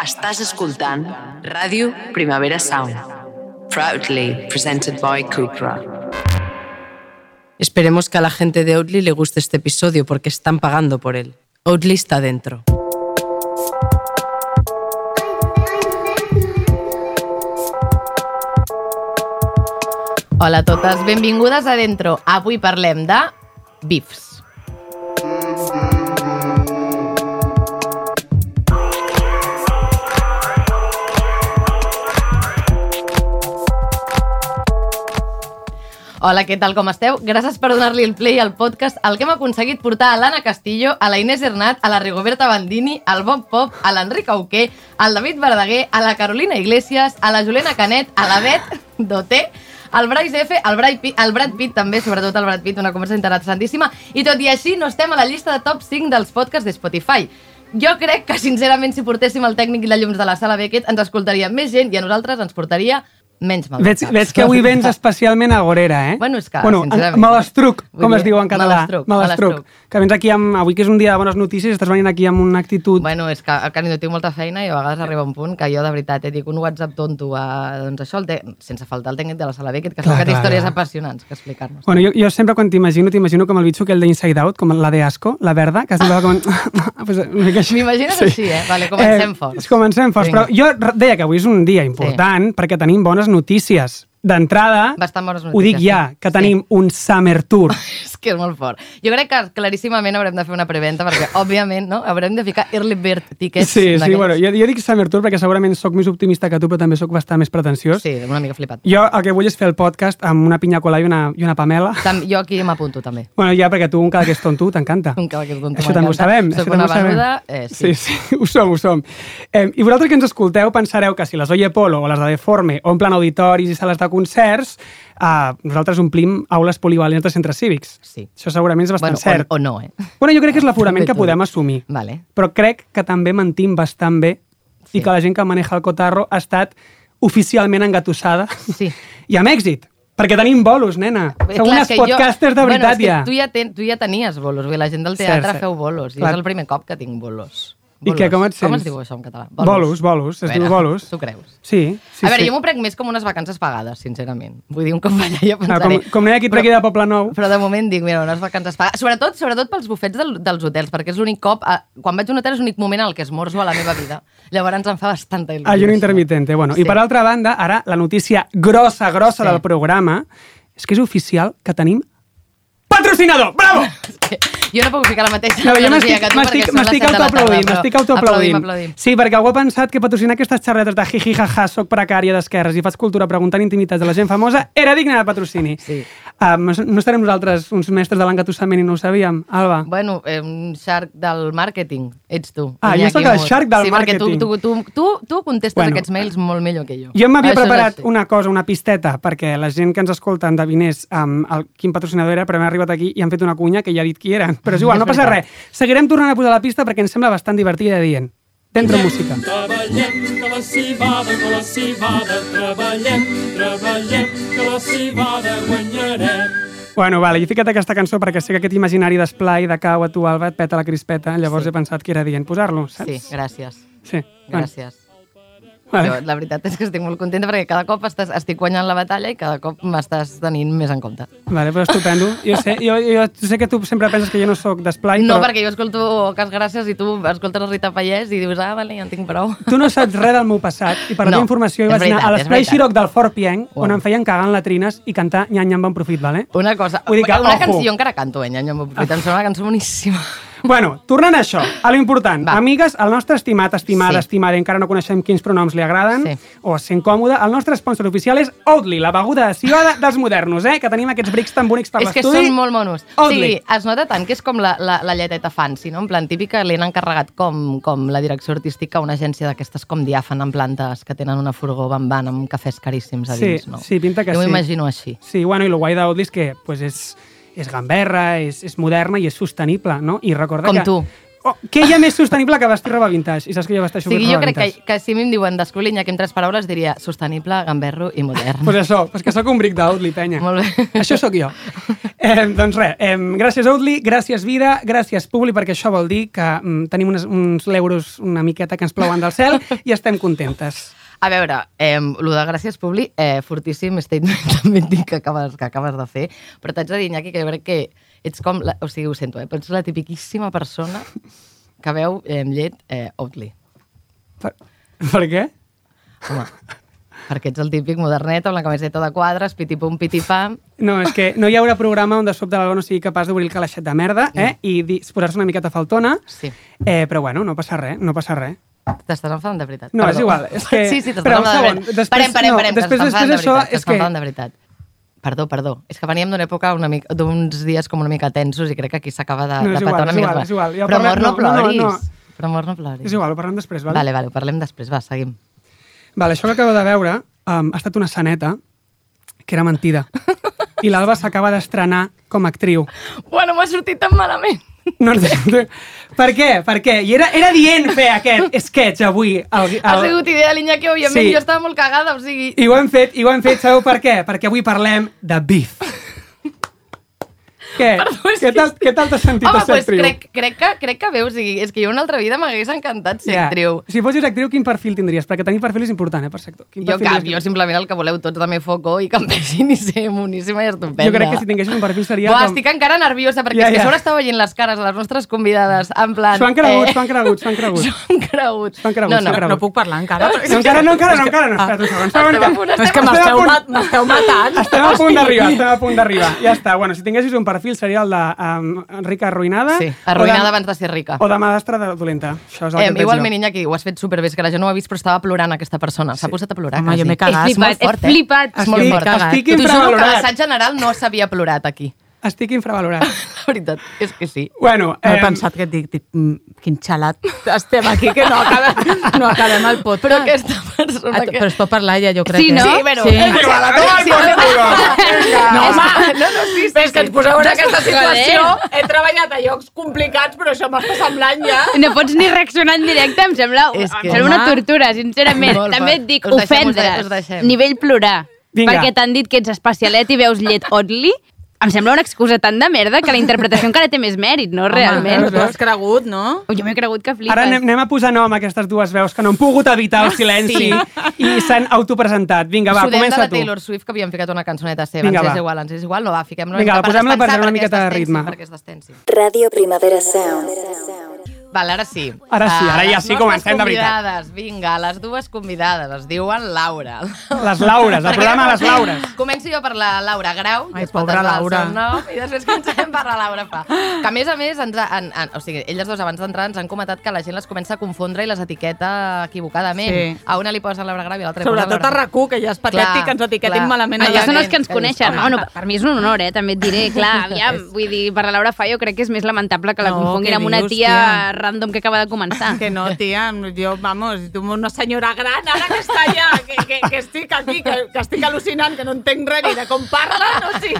Estàs escoltant Ràdio Primavera Sound. Proudly presented by Cupra. Esperemos que a la gente de Oatly le guste este episodio porque están pagando por él. Oatly está dentro. Hola a totes, benvingudes a Dentro. Avui parlem de bifs. Hola, què tal, com esteu? Gràcies per donar-li el play al podcast, el que hem aconseguit portar a l'Anna Castillo, a la Inés Hernat, a la Rigoberta Bandini, al Bob Pop, a l'Enric Auqué, al David Verdaguer, a la Carolina Iglesias, a la Juliana Canet, a la Bet Doté, al Bryce F, al Brad, Pitt, al Brad Pitt també, sobretot al Brad Pitt, una conversa interessantíssima, i tot i així no estem a la llista de top 5 dels podcasts de Spotify. Jo crec que, sincerament, si portéssim el tècnic i la llums de la sala Beckett, ens escoltaria més gent i a nosaltres ens portaria menys mal. Veig, veig que avui vens especialment agorera, eh? Bueno, és que, bueno, sincerament. malastruc, com es diu en català. malastruc, Malastruc. malastruc. Que vens aquí amb... Avui que és un dia de bones notícies, estàs venint aquí amb una actitud... Bueno, és que al Canido tinc molta feina i a vegades arriba un punt que jo, de veritat, et dic un WhatsApp tonto a, doncs això, el te... sense faltar el tècnic de la sala Beckett, que Clar, clar, que té històries clar. apassionants que explicar-nos. Bueno, jo, jo sempre quan t'imagino, t'imagino com el bitxo que el d'Inside Out, com la de Asco, la verda, que semblava com... pues, una mica així. M'imagines així, eh? Vale, comencem forts. Comencem forts, Vinga. però jo deia que avui és un dia important perquè tenim bones notícies. D'entrada, ho dic ja, sí. que Sí. tenim un Summer Tour. És que és molt fort. Jo crec que claríssimament haurem de fer una preventa perquè, òbviament, no? haurem de ficar early bird tickets. Sí, sí, bueno, jo, jo dic Summer Tour perquè segurament sóc més optimista que tu, però també sóc bastant més pretensiós. Sí, una mica flipat. Jo el que vull és fer el podcast amb una pinya colada i una, i una pamela. Tam jo aquí m'apunto, també. Bueno, ja, perquè tu un cada que és tonto t'encanta. Un cada que és tonto Això també ho sabem. Soc això una venuda, eh, sí. sí, sí, ho som, ho som. Eh, I vosaltres que ens escolteu pensareu que si les Oye Polo o les de Deforme omplen auditoris i sales de concerts, eh, nosaltres omplim aules polivalents de centres cívics. Sí. Això segurament és bastant Bueno, cert. o, o no, eh? Bueno, jo crec que és l'aforament que podem assumir. Vale. Però crec que també mentim bastant bé Sí. i que la gent que maneja el cotarro ha estat oficialment engatussada Sí. i amb èxit. Perquè tenim bolos, nena. Sou clar, unes que jo- podcasters de bueno, veritat que ja. Tu ja, ten, tu ja tenies bolos, vull la gent del teatre cert. feu bolos, i Clar. és el primer cop que tinc bolos. I què, com et Com sents? es diu això en català? Bolos, bolos, es diu bolos. Tu creus? Sí, sí, a veure, sí. jo m'ho prenc més com unes vacances pagades, sincerament. Vull dir, un cop allà jo Ah, pensaré... com, com no hi ha qui Però- tregui de Poble Nou, Però de moment dic, mira, unes vacances pagades. Sobretot, sobretot pels bufets del, dels hotels, perquè és l'únic cop... A, quan vaig a un hotel és l'únic moment en el que esmorzo a la meva vida. Llavors em fa bastanta il·lusió. ayuno això. intermitente. Bueno, Sí. I per altra banda, ara la notícia grossa, grossa Sí. del programa és que és oficial que tenim patrocinador! Bravo! Jo no puc ficar la mateixa No, jo m'estic autoaplaudint, m'estic autoaplaudint. Sí, perquè algú ha pensat que patrocinar aquestes xerretes de jiji, jaja, soc precària d'esquerres i faig cultura preguntant intimitats de la gent famosa era digne de patrocini. Sí. Uh, no estarem nosaltres uns mestres de l'engatussament i no ho sabíem, Alba? Bueno, eh, un shark del màrqueting, ets tu. Ah, jo sóc el shark del sí, perquè tu, màrqueting. tu, tu, tu, tu contestes Bueno, aquests mails molt millor que jo. Jo m'havia preparat una cosa, una pisteta, perquè la gent que ens escolta endevinés um, el, quin patrocinador era, però hem arribat aquí i han fet una cunya que ja ha dit qui era. Però és igual, no passa res. Seguirem tornant a posar la pista perquè ens sembla bastant divertida dient. Dentro música. Treballem, que la civada, que la civada, treballem, treballem, que la civada guanyarem. Bueno, vale, jo he ficat aquesta cançó perquè sé que aquest imaginari d'esplai de cau a tu, Alba, et peta la crispeta, llavors Sí. he pensat que era dient posar-lo, saps? Sí, gràcies. Sí. Gràcies. Jo, la veritat és que estic molt contenta perquè cada cop estàs, estic guanyant la batalla i cada cop m'estàs tenint més en compte. Vale, però estupendo. Jo sé, jo, jo sé que tu sempre penses que jo no sóc d'esplai, No, però perquè jo escolto Cas Gràcies i tu escoltes la Rita Pallès i dius, ah, vale, ja en tinc prou. tu no saps res del meu passat i per la No, teva informació vaig anar veritat, a és l'esplai. Xirok del Fort Pienc, on Uau. em feien cagar en latrines i cantar nyanyam en profit, vale? Una cosa, Vull dir que, una ojo. canció encara canto, eh, Nyanya, em sembla una cançó boníssima. Bueno, tornant a això, a l'important. Amigues, el nostre estimat, estimada, Sí. estimada, encara no coneixem quins pronoms li agraden, Sí. o es sent còmode, el nostre sponsor oficial és Oatly, la beguda de civada dels modernos, eh? Que tenim aquests brics tan bonics per és que l'estudi. són molt monos. Oatly. Sí, es nota tant que és com la, la, la lleteta fancy, no? En plan típica, l'han encarregat com, com la direcció artística a una agència d'aquestes com diàfan en plantes que tenen una furgó bambant amb cafès caríssims a Sí, dins, no? sí, pinta que jo sí. m'ho imagino així. Sí, bueno, i el guai d'Oatly és que pues, és, és gamberra, és, és moderna i és sostenible, no? I recorda Com que... tu. Oh, què hi ha més sostenible que vestir roba vintage? I saps que jo vesteixo O sigui, jo roba crec que, vintage. que si a mi em diuen descobrir Iñaki en tres paraules diria sostenible, gamberro i modern. Pues això, pues que sóc un bric d'Outli, penya. Molt bé. Això sóc jo. Eh, doncs res, eh, gràcies Outli, gràcies vida, gràcies Publi, perquè això vol dir que mm, tenim uns, uns euros una miqueta que ens plouen del cel i estem contentes. A veure, eh, el de Gràcies Publi, eh, fortíssim statement també dic que acabes, que acabes de fer, però t'haig de dir, Iñaki, que jo crec que ets com, la, o sigui, ho sento, eh, però ets la tipiquíssima persona que veu eh, amb llet eh, Oatly. Per, per què? Home, perquè ets el típic modernet amb la camiseta de quadres, pitipum, pitipam. No, és que no hi haurà programa on de sobte l'Alba no sigui capaç d'obrir el calaixet de merda eh, i dir- posar-se una miqueta faltona, Sí. eh, però bueno, no passa res, no passa res. T'estàs enfadant de veritat. No, Perdó. és igual, és que- Sí, sí, t'estàs enfadant de veritat. després- parem, parem, no, parem, després- t'estàs enfadant després de d'això, veritat, és t'estàs que- de veritat. Perdó, perdó. És que veníem d'una època una mica, d'uns dies com una mica tensos i crec que aquí s'acaba de, No, és de igual, petar una és mica. igual, més. és igual. Ja Però amor, no, no, no, no, ploris. no. Però amor, no ploris. És igual, ho parlem després, vale? Vale, vale, ho parlem després, va, seguim. Vale, això que acabo de veure um, ha estat una saneta que era mentida. I l'Alba s'acaba d'estrenar com a actriu. Bueno, m'ha sortit tan malament. No, no, per què? Per què? I era, era dient fer aquest sketch avui. El, el... Ha sigut idea de l'Iñaki, òbviament, Sí. jo estava molt cagada, o sigui... I ho hem fet, i ho hem fet, sabeu per què? Perquè avui parlem de beef. Què? és què tal què tal t'has sentit Home, a ser pues actriu? crec, crec, que, crec que bé, o sigui, és que jo una altra vida m'hagués encantat ser Ja. actriu. Si fossis actriu, quin perfil tindries? Perquè tenir perfil és important, eh, per sector. Quin Jo perfil cap, jo simplement el que voleu tots també foco i que em vegin i ser moníssima i estupenda. Jo crec que si tinguessis un perfil seria... Buah, com- estic encara nerviosa perquè que ja. a sobre estava veient les cares de les nostres convidades en plan... S'ho han cregut, s'ho han cregut, s'ho han cregut. S'ho han cregut. S'ho han cregut, no, no, cregut. No puc parlar encara. No, encara no, encara no, encara no. Espera't un segon. No, és que m'esteu m'esteu matant. Estem a punt d'arribar, estem a punt d'arribar. Ja està. Bueno, si tinguessis un perfil seria el de um, rica arruïnada. Sí, arruïnada de- abans de ser rica. O de madastra de dolenta. Això és el Eh, que igualment, veig Iñaki, ho has fet superbé, és que la gent no ho ha vist, però estava plorant aquesta persona. S'ha posat a plorar, Home, quasi. jo m'he cagat. És molt He fort, eh? flipat. És molt Estic- fort. estic T'ho juro que infravalorat. l'assaig general no s'havia plorat aquí. Estic infravalorat. La veritat, és que sí. bueno, No he em, pensat que et dic, dic mm, quin xalat estem aquí, que no acabem, no acabem el podcast. Però aquesta persona Ah, que... Però es pot parlar ja, jo crec. Sí, eh? no? Sí, però... Sí. Però a la por culo. No, home, No, no, sí, sí, és que ens poseu en aquesta situació. He treballat a llocs complicats, però això m'està semblant ja. No pots ni reaccionar en directe, em sembla, És que- em sembla una tortura, sincerament. Molt També et dic, ofendre's, nivell plorar, Vinga. perquè t'han dit que ets especialet i veus llet Oatly, em sembla una excusa tan de merda que la interpretació encara té més mèrit, no? Realment. Home, tu has cregut, no? Jo m'he cregut que flipes. Ara anem, anem a posar nom a aquestes dues veus que no han pogut evitar el silenci Sí. i s'han autopresentat. Vinga, va, Sudem de comença la tu. Taylor Swift, que havíem ficat una cançoneta seva. Vinga, ens va. és igual, ens és igual, no va, fiquem-la Vinga, posem-la per una miqueta de ritme. Perquè es destensi. Radio Primavera Sound. Val, ara sí. Ara sí, Ah, ara ja les sí, comencem de veritat. Vinga, les dues convidades, es diuen Laura. Les Laures, el programa de les Laures. Començo jo per la Laura Grau, Ai, que es pot pobra Laura. seu nom, i després comencem per la Laura Fa. Que a més a més, ens en, en, o sigui, elles dos abans d'entrar ens han comentat que la gent les comença a confondre i les etiqueta equivocadament. Sí. A una li posen Laura Grau i a l'altra li posen Sobretot a RAC1, que ja és patètic que ens etiquetin clar. malament. a Allò la són els que ens que coneixen. Bueno, per, per mi és un honor, eh? també et diré. Clar, aviam, vull dir, per la Laura Fa jo crec que és més lamentable que la No, confonguin amb una tia? Random que acaba de començar. Que no, tia, jo, vamos, tu una senyora gran, ara que està allà, que, que, que estic aquí, que, que estic al·lucinant, que no entenc res ni de com parla, no, sí.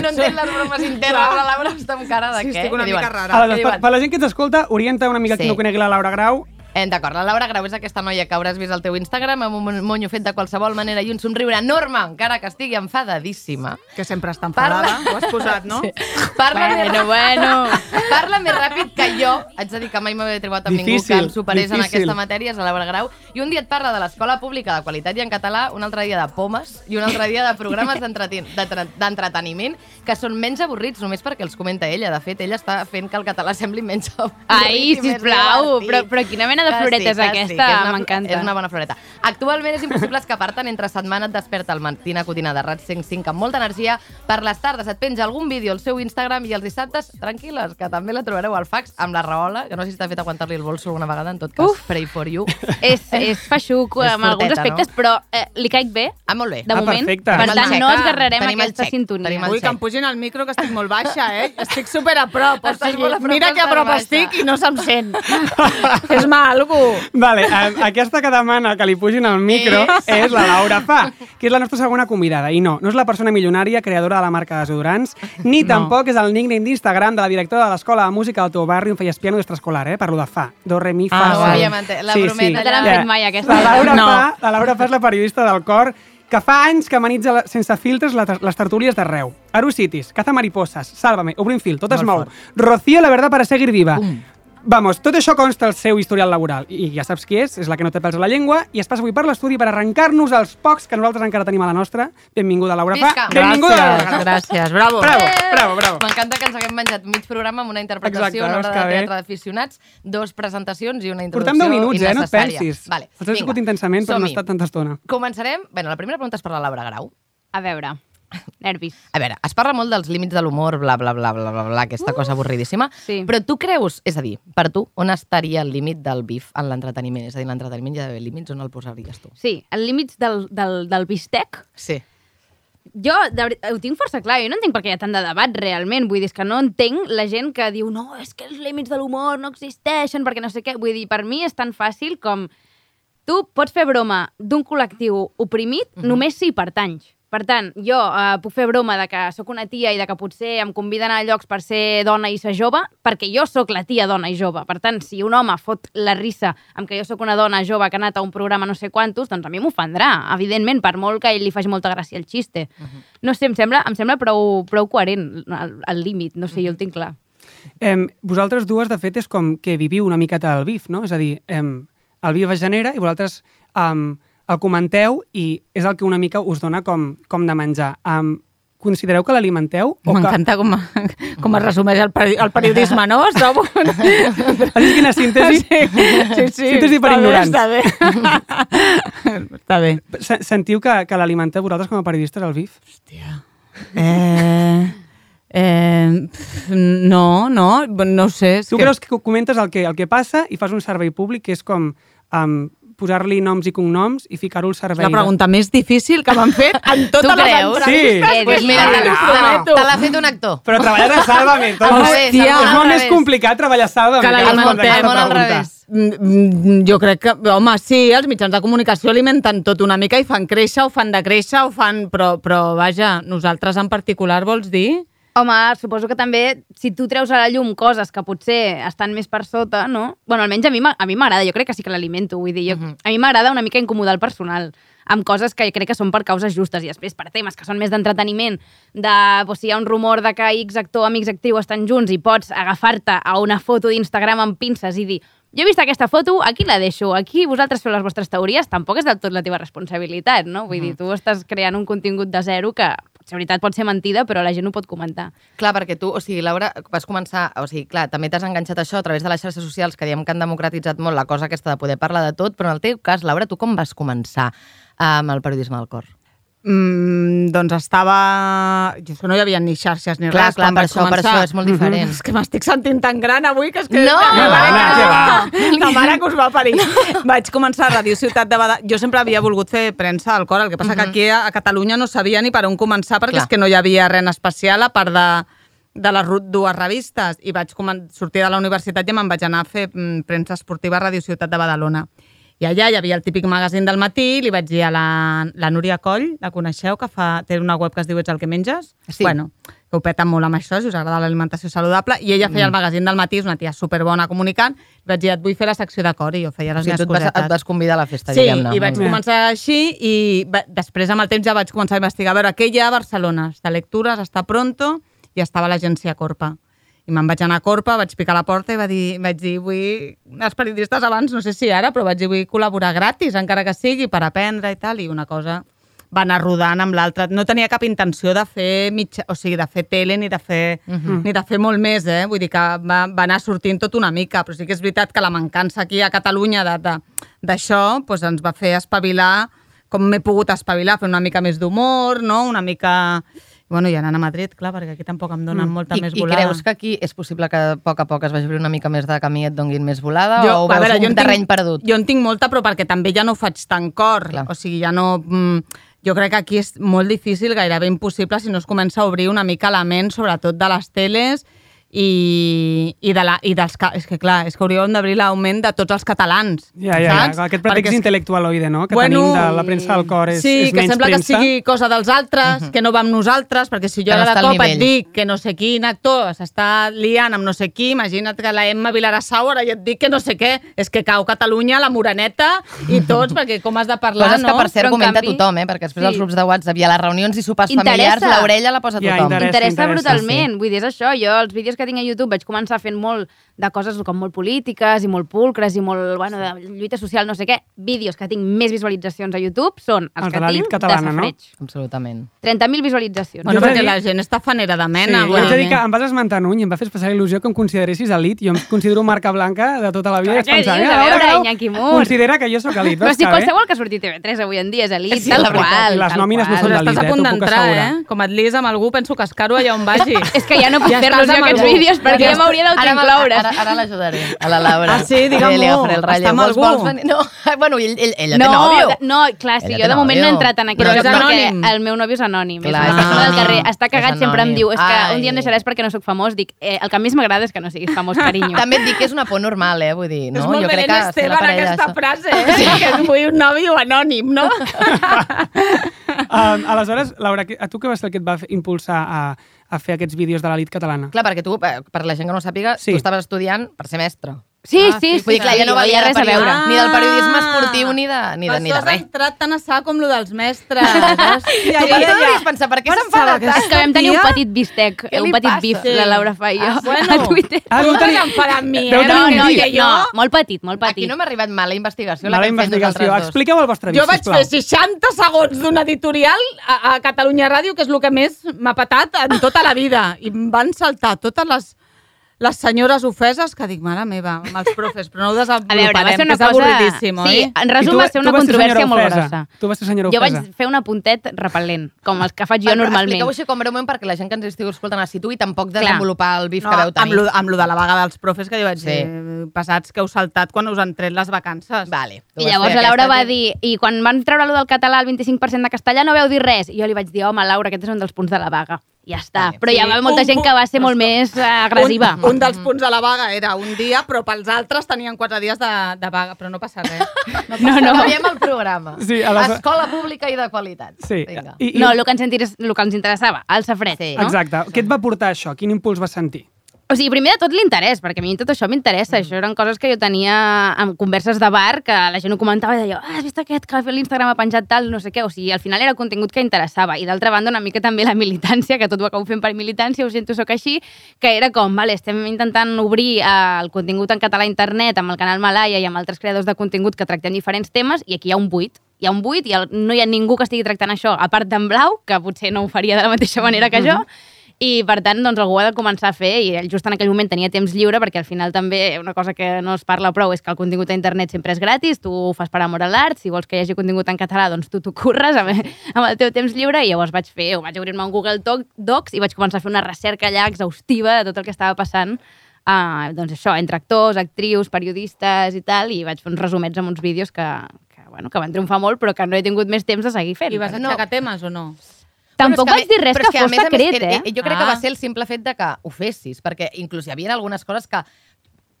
No entén les bromes internes, la Laura està amb cara de Sí, què? estic una mica rara. Aleshores, Què per, per la gent que t'escolta, orienta una mica Sí. qui no conegui la Laura Grau. Eh, D'acord, la Laura Grau és aquesta noia que hauràs vist al teu Instagram amb un monyo fet de qualsevol manera i un somriure enorme, encara que estigui enfadadíssima. Que sempre està enfadada, ho has posat, no? Parla, Bueno, més, bueno. parla més ràpid que jo. Haig de dir que mai m'havia trobat amb ningú Difícil, que em superés en difícil. aquesta matèria, és la Laura Grau. I un dia et parla de l'escola pública de qualitat i en català, un altre dia de pomes i un altre dia de programes d'entreteniment que són menys avorrits només perquè els comenta ella. De fet, ella està fent que el català sembli menys avorrit. Ai, sisplau, però, però quina mena de Que floreta és que aquesta? una- M'encanta. És una bona floreta. Actualment és impossible escapar-te'n entre setmana et desperta el matina cotina de Rat 105 amb molta energia. Per les tardes et penja algun vídeo al seu Instagram i els dissabtes, tranquil·les, que també la trobareu al fax amb la Rahola, que no sé si t'ha fet aguantar-li el bolso alguna vegada, en tot cas, Uf. pray for you. És, és feixuc És amb alguns aspectes, no? però eh, li caic bé, Ah, molt bé. de Ah, moment. perfecte. Per tant, no esgarrarem Tenim aquesta xec. sintonia. Vull que em pugin al micro, que estic molt baixa, eh? Estic super a prop. O sigui, mira que a prop estic i no se'm sent. és mal. Algú. Vale, eh, aquesta que demana que li pugin al micro és, és la Laura Fa, que és la nostra segona convidada. I no, no és la persona milionària, creadora de la marca de desodorants, ni No. tampoc és el nickname d'Instagram de la directora de l'Escola de Música del teu barri on feies piano d'extraescolar, eh? Parlo de Fa. Do, re, mi, fa, Ah, sol. guai. Òbviament, la brometa No te l'han Ja. fet mai, aquesta. La Laura, No. fa, la Laura Fa és la periodista del cor que fa anys que amenitza la- sense filtres la- les tertúlies d'arreu. Arusitis, Caza Mariposas, Sálvame, Obrim Fil, tot es mou. Rocío, la verdad para seguir viva. Vamos, tot això consta al seu historial laboral. I ja saps qui és, és la que no té pèls a la llengua, i es passa avui per l'estudi per arrencar-nos els pocs que nosaltres encara tenim a la nostra. Benvinguda, Laura Fa. Benvinguda. Gràcies, gràcies, bravo. Bravo, bravo, bravo. M'encanta que ens haguem menjat mig programa amb una interpretació, Exacte, una hora de bé. teatre d'aficionats, dos presentacions i una Portem introducció 10 minuts, eh? No et pensis. Vale, Els he escut intensament, però no ha estat tanta estona. Començarem... Bueno, la primera pregunta és per la Laura Grau. A veure, nervis. A veure, es parla molt dels límits de l'humor, bla, bla, bla, bla, bla, bla, aquesta cosa avorridíssima. sí. Però tu creus, és a dir, per tu, on estaria el límit del bif en l'entreteniment? És a dir, en l'entreteniment hi ha d'haver límits, on el posaries tu? Sí, el límits del, del, del bistec Sí. Jo de, ho tinc força clar, jo no entenc per què hi ha tant de debat realment, vull dir, que no entenc la gent que diu no, és que els límits de l'humor no existeixen perquè no sé què, vull dir, per mi és tan fàcil com tu pots fer broma d'un col·lectiu oprimit Mhm. només si hi pertanys. Per tant, jo eh, puc fer broma de que sóc una tia i de que potser em conviden a llocs per ser dona i ser jove, perquè jo sóc la tia dona i jove. Per tant, si un home fot la risa amb que jo sóc una dona jove que ha anat a un programa no sé quantos, doncs a mi m'ofendrà, evidentment, per molt que ell li faci molta gràcia el xiste. No sé, em sembla, em sembla prou, prou coherent el límit, no sé, jo el tinc clar. Em, vosaltres dues, de fet, és com que viviu una miqueta del bif, no? És a dir, em, el bif es genera i vosaltres em, el comenteu i és el que una mica us dona com, com de menjar. Em, considereu que l'alimenteu? o que- M'encanta com, com es resumeix el, peri el periodisme, no? Es trobo... Has vist quina síntesi? Sí, sí. Síntesi per està bé, ignorants. Està bé. està bé. Se- Sentiu que, que l'alimenteu vosaltres com a periodistes, el bif? Eh, eh, pf, no, no, no ho sé. Tu creus que comentes el que, el que passa i fas un servei públic que és com um, posar-li noms i cognoms i ficar-ho al És servei. la pregunta més difícil que m'han fet en totes Tu les creus? entrevistes. Sí. Eh, Pues mira, te l'ha- t'ho te l'ha- fet un actor. Però treballar a Sálvame. És, Hòstia. és molt més revés. complicat treballar a Sálvame. Que molt al revés. Mm, mm, Jo crec que, home, sí, els mitjans de comunicació alimenten tot una mica i fan créixer, o fan decréixer, o fan... Però, però vaja, nosaltres en particular vols dir? Home, suposo que també, si tu treus a la llum coses que potser estan més per sota, no? bueno, almenys a mi a mi m'agrada, jo crec que sí que l'alimento, vull dir, jo, Mhm. a mi m'agrada una mica incomodar el personal amb coses que crec que són per causes justes i després per temes que són més d'entreteniment, de pues, si hi ha un rumor de que X actor amb X actriu estan junts i pots agafar-te a una foto d'Instagram amb pinces i dir jo he vist aquesta foto, aquí la deixo, aquí vosaltres feu les vostres teories, tampoc és del tot la teva responsabilitat, no? Vull dir, tu estàs creant un contingut de zero que, potser veritat, pot ser mentida, però la gent ho pot comentar. Clar, perquè tu, o sigui, Laura, vas començar, o sigui, clar, també t'has enganxat això a través de les xarxes socials que diem que han democratitzat molt la cosa aquesta de poder parlar de tot, però en el teu cas, Laura, tu com vas començar amb el periodisme del cor? Mm, doncs estava... Jo és que no hi havia ni xarxes ni Clar, res. clar, quan per vaig això, per començar. això és molt diferent. És que m'estic sentint tan gran avui que és que... No! que va, que va. La mare que us va parir. Vaig començar a Ràdio Ciutat de Badalona. Jo sempre havia volgut fer premsa al cor, el que passa que aquí a, a Catalunya no sabia ni per on començar perquè Clar. és que no hi havia res especial a part de, de les dues revistes. I vaig sortir de la universitat i me'n vaig anar a fer mm, premsa esportiva a Ràdio Ciutat de Badalona. I allà hi havia el típic magazín del matí, li vaig dir a la, la Núria Coll, la coneixeu, que fa, té una web que es diu Ets el que menges? Sí. Bueno, que ho peta molt amb això, si us agrada l'alimentació saludable, i ella feia el magazín del matí, és una tia superbona comunicant, i vaig dir, et vull fer la secció de cor, i jo feia O les sigui, meves tu et vas, cosetes. et vas convidar a la festa, Sí, diguem-ne. i vaig bé. començar així i va, després amb el temps ja vaig començar a investigar a veure què hi ha a Barcelona. Està Lectures, està Pronto i estava l'agència Corpa. I me'n vaig anar a Corpa, vaig picar la porta i va dir, vaig dir, vull... Els periodistes abans, no sé si ara, però vaig dir, vull col·laborar gratis, encara que sigui, per aprendre i tal, i una cosa va anar rodant amb l'altra. No tenia cap intenció de fer mitja, o sigui, de fer tele ni de fer, uh -huh. ni de fer molt més, eh? Vull dir que va, va anar sortint tot una mica, però sí que és veritat que la mancança aquí a Catalunya d'això doncs ens va fer espavilar com m'he pogut espavilar, fer una mica més d'humor, no? Una mica... Bueno, i anant a Madrid, clar, perquè aquí tampoc em donen molta I, més I volada. creus que aquí és possible que a poc a poc es vagi obrir una mica més de camí i et donguin més volada? o ho a veus veure, jo un en terreny tinc, perdut? Jo en tinc molta, però perquè també ja no ho faig tan cor. Clar. O sigui, ja no... Mm, jo crec que aquí és molt difícil, gairebé impossible, si no es comença a obrir una mica la ment, sobretot de les teles i, i, de la, i dels... És que clar, és que hauríem d'obrir l'augment de tots els catalans. Ja, ja, ja. saps? Aquest pretext Perquè intel·lectualoide, no?, que tenim de la premsa del cor és, sí, és que menys sembla premsa. que sigui cosa dels altres, que no va amb nosaltres, perquè si jo Que ara de al cop et dic que no sé quin actor s'està liant amb no sé qui, imagina't que la Emma Vilarassau ara jo et dic que no sé què, és que cau Catalunya, la Moreneta i tots, perquè com has de parlar, Coses no? que, per cert, Però, en comenta canvi- tothom, eh? perquè després Sí. als grups de WhatsApp i a les reunions i sopars Interessa. familiars, l'orella la posa Ja, tothom. interessa. Interessa interessa, brutalment. Vull dir, és això. Jo, els vídeos que tinc a YouTube vaig començar fent molt de coses com molt polítiques i molt pulcres i molt, bueno, de lluita social, no sé què. Vídeos que tinc més visualitzacions a YouTube són els, Els de que l'elit tinc catalana, de no? safreig. Absolutament. 30.000 visualitzacions. Bueno, Jo t'he perquè dit- la gent està fanera de Sí, mena. jo vull haig de dir dir. que em vas esmentar un i em va fer especial il·lusió que em consideressis elit. Jo em considero marca blanca de tota la vida. vaig Què dius? "Mira, A veure, Grau Iñaki Mur." Considera que jo sóc elit. Però si qualsevol que surti a TV3 avui en dia és elit, Sí, tal la veritat. qual. Les nòmines no són d'elit, estàs eh? a punt T'ho puc d'entrar, eh? Com et lis amb algú, penso que és caro allà on vagi. És que ja no puc fer-los estàs jo aquests. Vídeos perquè ja, m'hauria Ara, d'autoincloure. ara, ara l'ajudaré, a la Laura. Ah, sí? Digue-m'ho. Li agafaré el ratll. Està amb algú? vols venir? No, bueno, ell, ell, ella té No, nòvio. de- no, clar, sí, Ella jo té de moment no he nòvio. entrat en aquest Però és perquè anònim. el meu nòvio és anònim. Clar, és persona del carrer. Està cagat, És sempre em diu, és que un dia em Ai. deixaràs perquè no sóc famós. Dic, eh, el que més m'agrada és que no siguis famós, carinyo. També et dic que és una por normal, eh? Vull dir, no? és molt jo crec que Esteban aquesta això- frase, eh? que vull un nòvio anònim, no? Um, aleshores, Laura, que- a tu què va ser el que et va impulsar a, a fer aquests vídeos de l'elit catalana? Clar, perquè tu, eh, per la gent que no ho sàpiga, Sí. tu estaves estudiant per ser mestre. Sí, Ah, sí, sí, sí. Vull dir, clar, ja no valia res a veure. Ni del periodisme Ah. esportiu ni de, ni de, ni de això has res. entrat tan a sac com lo dels mestres. Hòstia, Tu per què devies pensar, per què s'enfada tant? És que vam tenir un petit bistec, un petit passa? bif, Sí. la Laura fa i jo, Ah, bueno. a Twitter. Ah, vas tenir- enfadar amb mi, eh? No, no, que no, molt petit, molt Aquí petit. no m'ha arribat mala investigació, la Mala que hem fet investigació. nosaltres dos. Expliqueu el vostre bif, Jo vaig fer 60 segons d'un editorial a, a Catalunya Ràdio, que és el que més m'ha patat en tota la vida. I em van saltar totes les, les senyores ofeses que dic, mare meva, amb els profes, però no ho A desenvoluparem, veure, va ser una que és cosa... avorridíssim, sí, oi? en I resum tu- va ser una controvèrsia molt ofesa. grossa. Tu vas ser senyora Jo vaig ofesa. fer un apuntet repel·lent, com els que faig jo normalment. Expliqueu així com breument perquè la gent que ens estigui escoltant es situï tampoc Clar. desenvolupar el bif No, que veu amb, tenir. lo, amb lo de la vaga dels profes, que jo vaig Sí. dir, passats que heu saltat quan us han tret les vacances. Vale. I llavors la Laura va que- dir, i quan van treure lo del català, el 25% de castellà, no veu dir res. I jo li vaig dir, home, Laura, aquest és un dels punts de la vaga. Ja està. Vale. Però hi Sí, molta un gent que va ser molt més eh, agressiva. Un, un dels punts de la vaga era un dia, però pels altres tenien quatre dies de, de vaga, però no passa res. No, no. Canviem el programa. Sí, a les- Escola pública i de qualitat. Sí. Vinga. I, i... No, el que, ens el que ens interessava, el safret. Sí. No? Exacte. Què et va portar això? Quin impuls vas sentir? O sigui, primer de tot l'interès, perquè a mi tot això m'interessa. Això eren coses que jo tenia en converses de bar, que la gent ho comentava i deia, ah, has vist aquest que l'Instagram ha penjat tal, no sé què. O sigui, al final era contingut que interessava. I d'altra banda, una mica també la militància, que tot ho acabo fent per militància, ho sento, sóc així, que era com, vale, estem intentant obrir eh, el contingut en català a internet amb el canal Malaya i amb altres creadors de contingut que tractem diferents temes, i aquí hi ha un buit. Hi ha un buit i no hi ha ningú que estigui tractant això, a part d'en Blau, que potser no ho faria de la mateixa manera que jo, i per tant doncs, algú ha de començar a fer i ell just en aquell moment tenia temps lliure perquè al final també una cosa que no es parla prou és que el contingut a internet sempre és gratis, tu ho fas per amor a l'art, si vols que hi hagi contingut en català doncs tu t'ho curres amb, amb el teu temps lliure i llavors vaig fer, o vaig obrir-me un Google Doc- Docs i vaig començar a fer una recerca allà exhaustiva de tot el que estava passant uh, doncs això, entre actors, actrius, periodistes i tal, i vaig fer uns resumets amb uns vídeos que, que, bueno, que van triomfar molt però que no he tingut més temps de seguir fent. I vas No. aixecar temes o no? Tampoc vaig dir res que, a fos a més, secret, era- eh? Jo crec que Ah. va ser el simple fet de que ho fessis, perquè inclús hi havia algunes coses que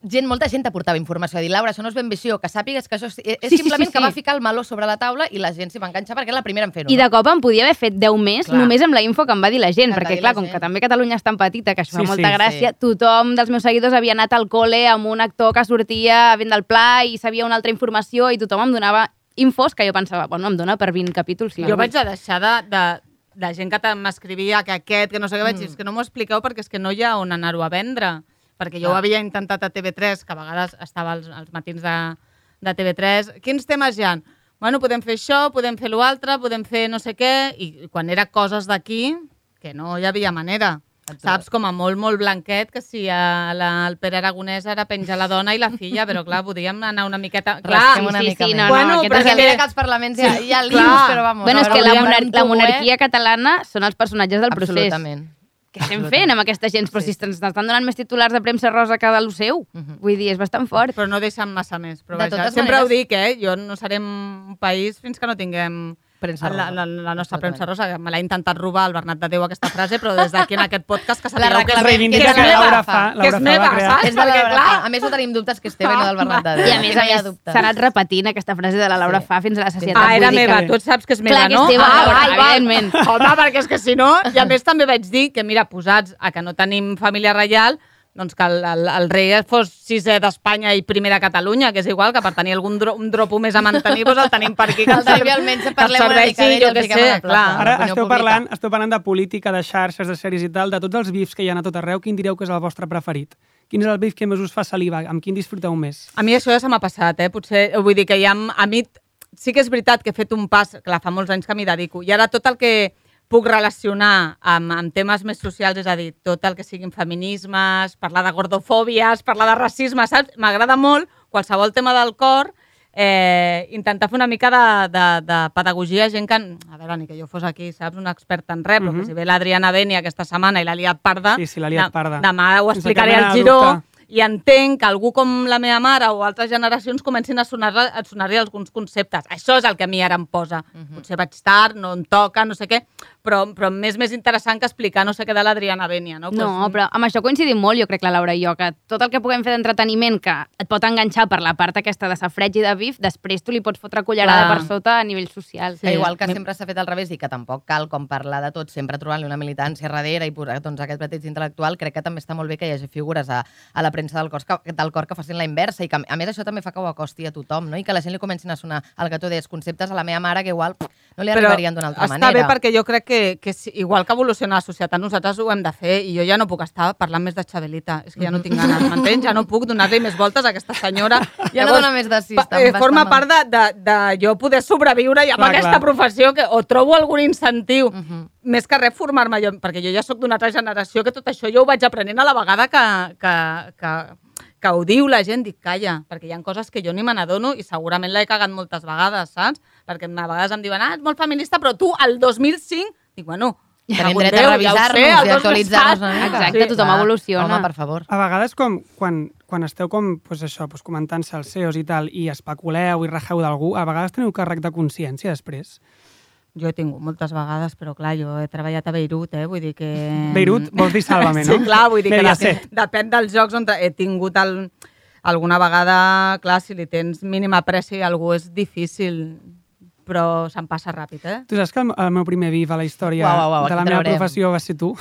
gent, molta gent t'aportava informació, a dir, Laura, això no és ben visió, que sàpigues que això és, és Sí, sí, simplement sí, que sí. va ficar el meló sobre la taula i la gent s'hi va enganxar perquè era la primera en fer-ho. I no? de cop em podia haver fet 10 més Clar. només amb la info que em va dir la gent, Que perquè clar, la com gent. que també Catalunya és tan petita, que això Sí, fa molta sí, gràcia, sí. tothom dels meus seguidors havia anat al col·le amb un actor que sortia fent del pla i sabia una altra informació i tothom em donava infos que jo pensava, bueno, em dona per 20 capítols. Sí, Jo vaig a deixar de, de, de gent que m'escrivia que aquest, que no sé què, vaig dir, Mm. és que no m'ho expliqueu perquè és que no hi ha on anar-ho a vendre. Perquè jo Clar. ho havia intentat a TV3, que a vegades estava als, als matins de, de TV3. Quins temes hi ha? Bueno, podem fer això, podem fer l'altre, podem fer no sé què, i quan era coses d'aquí, que no hi havia manera. Saps? Com a molt, molt blanquet, que si a la, el Pere Aragonès era penjar la dona i la filla, però clar, podíem anar una miqueta... Clar, Rasquem una sí, mica sí, més. no, Bueno, no, aquest però és Perquè el que- mira que als parlaments hi ha, hi ha Sí, líos, clar. però vamos. Bueno, és que la, monar la eh? monarquia catalana són els personatges del procés. Absolutament. Què estem fent amb aquesta gent? Però si ens estan donant més titulars de premsa rosa que de lo seu. Vull dir, és bastant fort. però no deixen massa més. Però De vaja, totes sempre maneres- ho dic, eh? Jo no serem un país fins que no tinguem Premsa la, rosa. la, la nostra Absolutament. premsa rosa, que me l'ha intentat robar el Bernat de Déu aquesta frase, però des d'aquí en aquest podcast que La sapigueu que és, que és que meva. Laura fa. que és Laura meva, saps? És de la Perquè, Laura clar. A més, no tenim dubtes que és teva i no del Bernat de Déu. I a més, a no més, s'ha anat repetint aquesta frase de la Laura Fa fins a la societat. Ah, era meva, tu saps que és meva, Clar que és no? teva, ah, Laura, evidentment. Home, perquè és que si no... I a més també vaig dir que, mira, posats a que no tenim família reial, doncs que el, el, el rei fos sisè d'Espanya i primer de Catalunya, que és igual, que per tenir algun dro, un dropo més a mantenir, doncs el tenim per aquí. Que El Silvi almenys parlem una mica d'ell i jo fiquem sé, a la plaça. clar. Ara esteu pública. parlant, esteu parlant de política, de xarxes, de sèries i tal, de tots els bifs que hi ha a tot arreu, quin direu que és el vostre preferit? Quin és el bif que més us fa saliva? Amb quin disfruteu més? A mi això ja se m'ha passat, eh? Potser, vull dir que ja a mi sí que és veritat que he fet un pas, clar, fa molts anys que m'hi dedico, i ara tot el que puc relacionar amb, amb temes més socials, és a dir, tot el que siguin feminismes, parlar de gordofòbies, parlar de racisme, saps? M'agrada molt qualsevol tema del cor, eh, intentar fer una mica de, de, de pedagogia a gent que, a veure, ni que jo fos aquí, saps, una experta en res, però que si ve l'Adriana Beni aquesta setmana i l'ha liat parda, Sí, sí, liat de- parda. demà ho explicaré al Giró, dubte. i entenc que algú com la meva mare o altres generacions comencin a sonar, a sonar alguns conceptes. Això és el que a mi ara em posa. Potser vaig tard, no em toca, no sé què, però, però m'és més interessant que explicar no sé què de l'Adriana Bènia. No, No, Pues, però amb això coincidim molt, jo crec, la Laura i jo, que tot el que puguem fer d'entreteniment que et pot enganxar per la part aquesta de safreig i de bif, després tu li pots fotre cullerada Clar. per sota a nivell social. Que igual que sempre s'ha fet al revés i que tampoc cal com parlar de tot, sempre trobant-li una militància darrere i posar doncs, aquest petit intel·lectual, crec que també està molt bé que hi hagi figures a, a la premsa del, cos, que, del cor que facin la inversa i que a més això també fa que ho acosti a tothom no? i que la gent li comencin a sonar el que tu deies, conceptes a la meva mare que igual pff, no li arribarien d'una altra està manera. bé perquè jo crec que, que igual que evoluciona la societat, nosaltres ho hem de fer i jo ja no puc estar parlant més de Xabelita. És que ja no tinc ganes, m'entens? Ja no puc donar-li més voltes a aquesta senyora. Ja no dona més de sis, eh, forma part de, de, de jo poder sobreviure i amb Clar, aquesta clar. professió que o trobo algun incentiu, Mhm. més que res formar-me jo, perquè jo ja sóc d'una altra generació que tot això jo ho vaig aprenent a la vegada que, que, que, que ho diu la gent, dic, calla, perquè hi ha coses que jo ni me n'adono i segurament l'he cagat moltes vegades, saps? Perquè a vegades em diuen, ah, ets molt feminista, però tu, el 2005, dic, bueno, Tenim dret a ja revisar-nos sé, i el 2007. actualitzar-nos. Exacte, tothom clar. evoluciona. Home, per favor. A vegades, com, quan, quan esteu com, pues això, pues comentant salseos i tal, i especuleu i rajeu d'algú, a vegades teniu càrrec de consciència després. Jo he tingut moltes vegades, però clar, jo he treballat a Beirut, eh? vull dir que... Beirut, vols dir Sálvame, no? Sí, clar, vull dir que de, depèn dels jocs on he tingut el, alguna vegada, clar, si li tens mínima pressi a algú és difícil, però se'n passa ràpid, eh? Tu saps que el, el meu primer viv a la història Uau, uau, uau, de la meva traurem. professió va ser tu?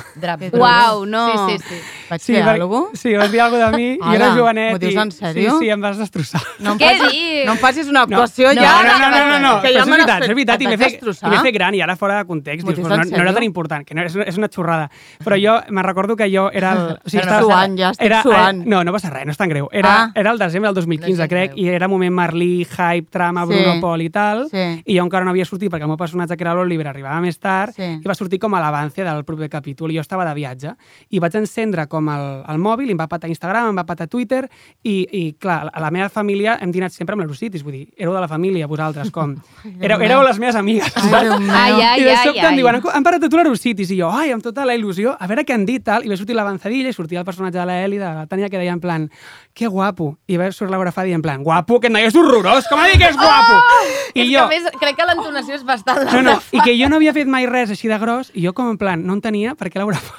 Uau, no. Sí, sí, sí. Vaig fer per- alguna cosa? Sí, vas dir alguna de mi, i Ara, era jovenet. m'ho dius en sèrio? Sí, sí, em vas destrossar. No em Què facis, dius? no em facis una No, actuació no, ja. no, no, no, no, no, que però ja és me veritat, és veritat, i m'he fet, i fet gran, i ara fora de context, dius, no, no era tan important, que no, és, és una xorrada. Però jo me'n recordo que jo era... El, o Estic suant, ja estic era, suant. Eh, no, no passa res, no és tan greu. Era, Ah. era el desembre del 2015, No és crec, i era moment Merlí, hype, trama, Sí. Bruno Pol i tal, Sí. I jo encara no havia sortit perquè el meu personatge, que era l'Oliver, arribava més tard, Sí. i va sortir com a l'avance del proper capítol, i jo estava de viatge, i vaig encendre com el, el mòbil, i em va patar Instagram, em va patar Twitter, i, i clar, a la meva família hem dinat sempre amb l'Eurocitis, vull dir, éreu de la família, vosaltres, com... Éreu, éreu les meves amigues, Ai. Ai, ai, I de ai, sobte ai. em diuen, han parat de tu l'Eurocitis, i jo, ai, amb tota la il·lusió, a veure què han dit, tal, i va sortir l'avanzadilla, i sortia el personatge de la Eli, de la Tania, que deia en plan, que guapo, i va sortir Laura Fadi en plan, guapo, que et és horrorós, com a dir que és guapo? I és jo, que a més, crec que l'entonació és bastant... no, no, i que jo no havia fet mai res així de gros, i jo com en plan, no entenia per què Laura fa.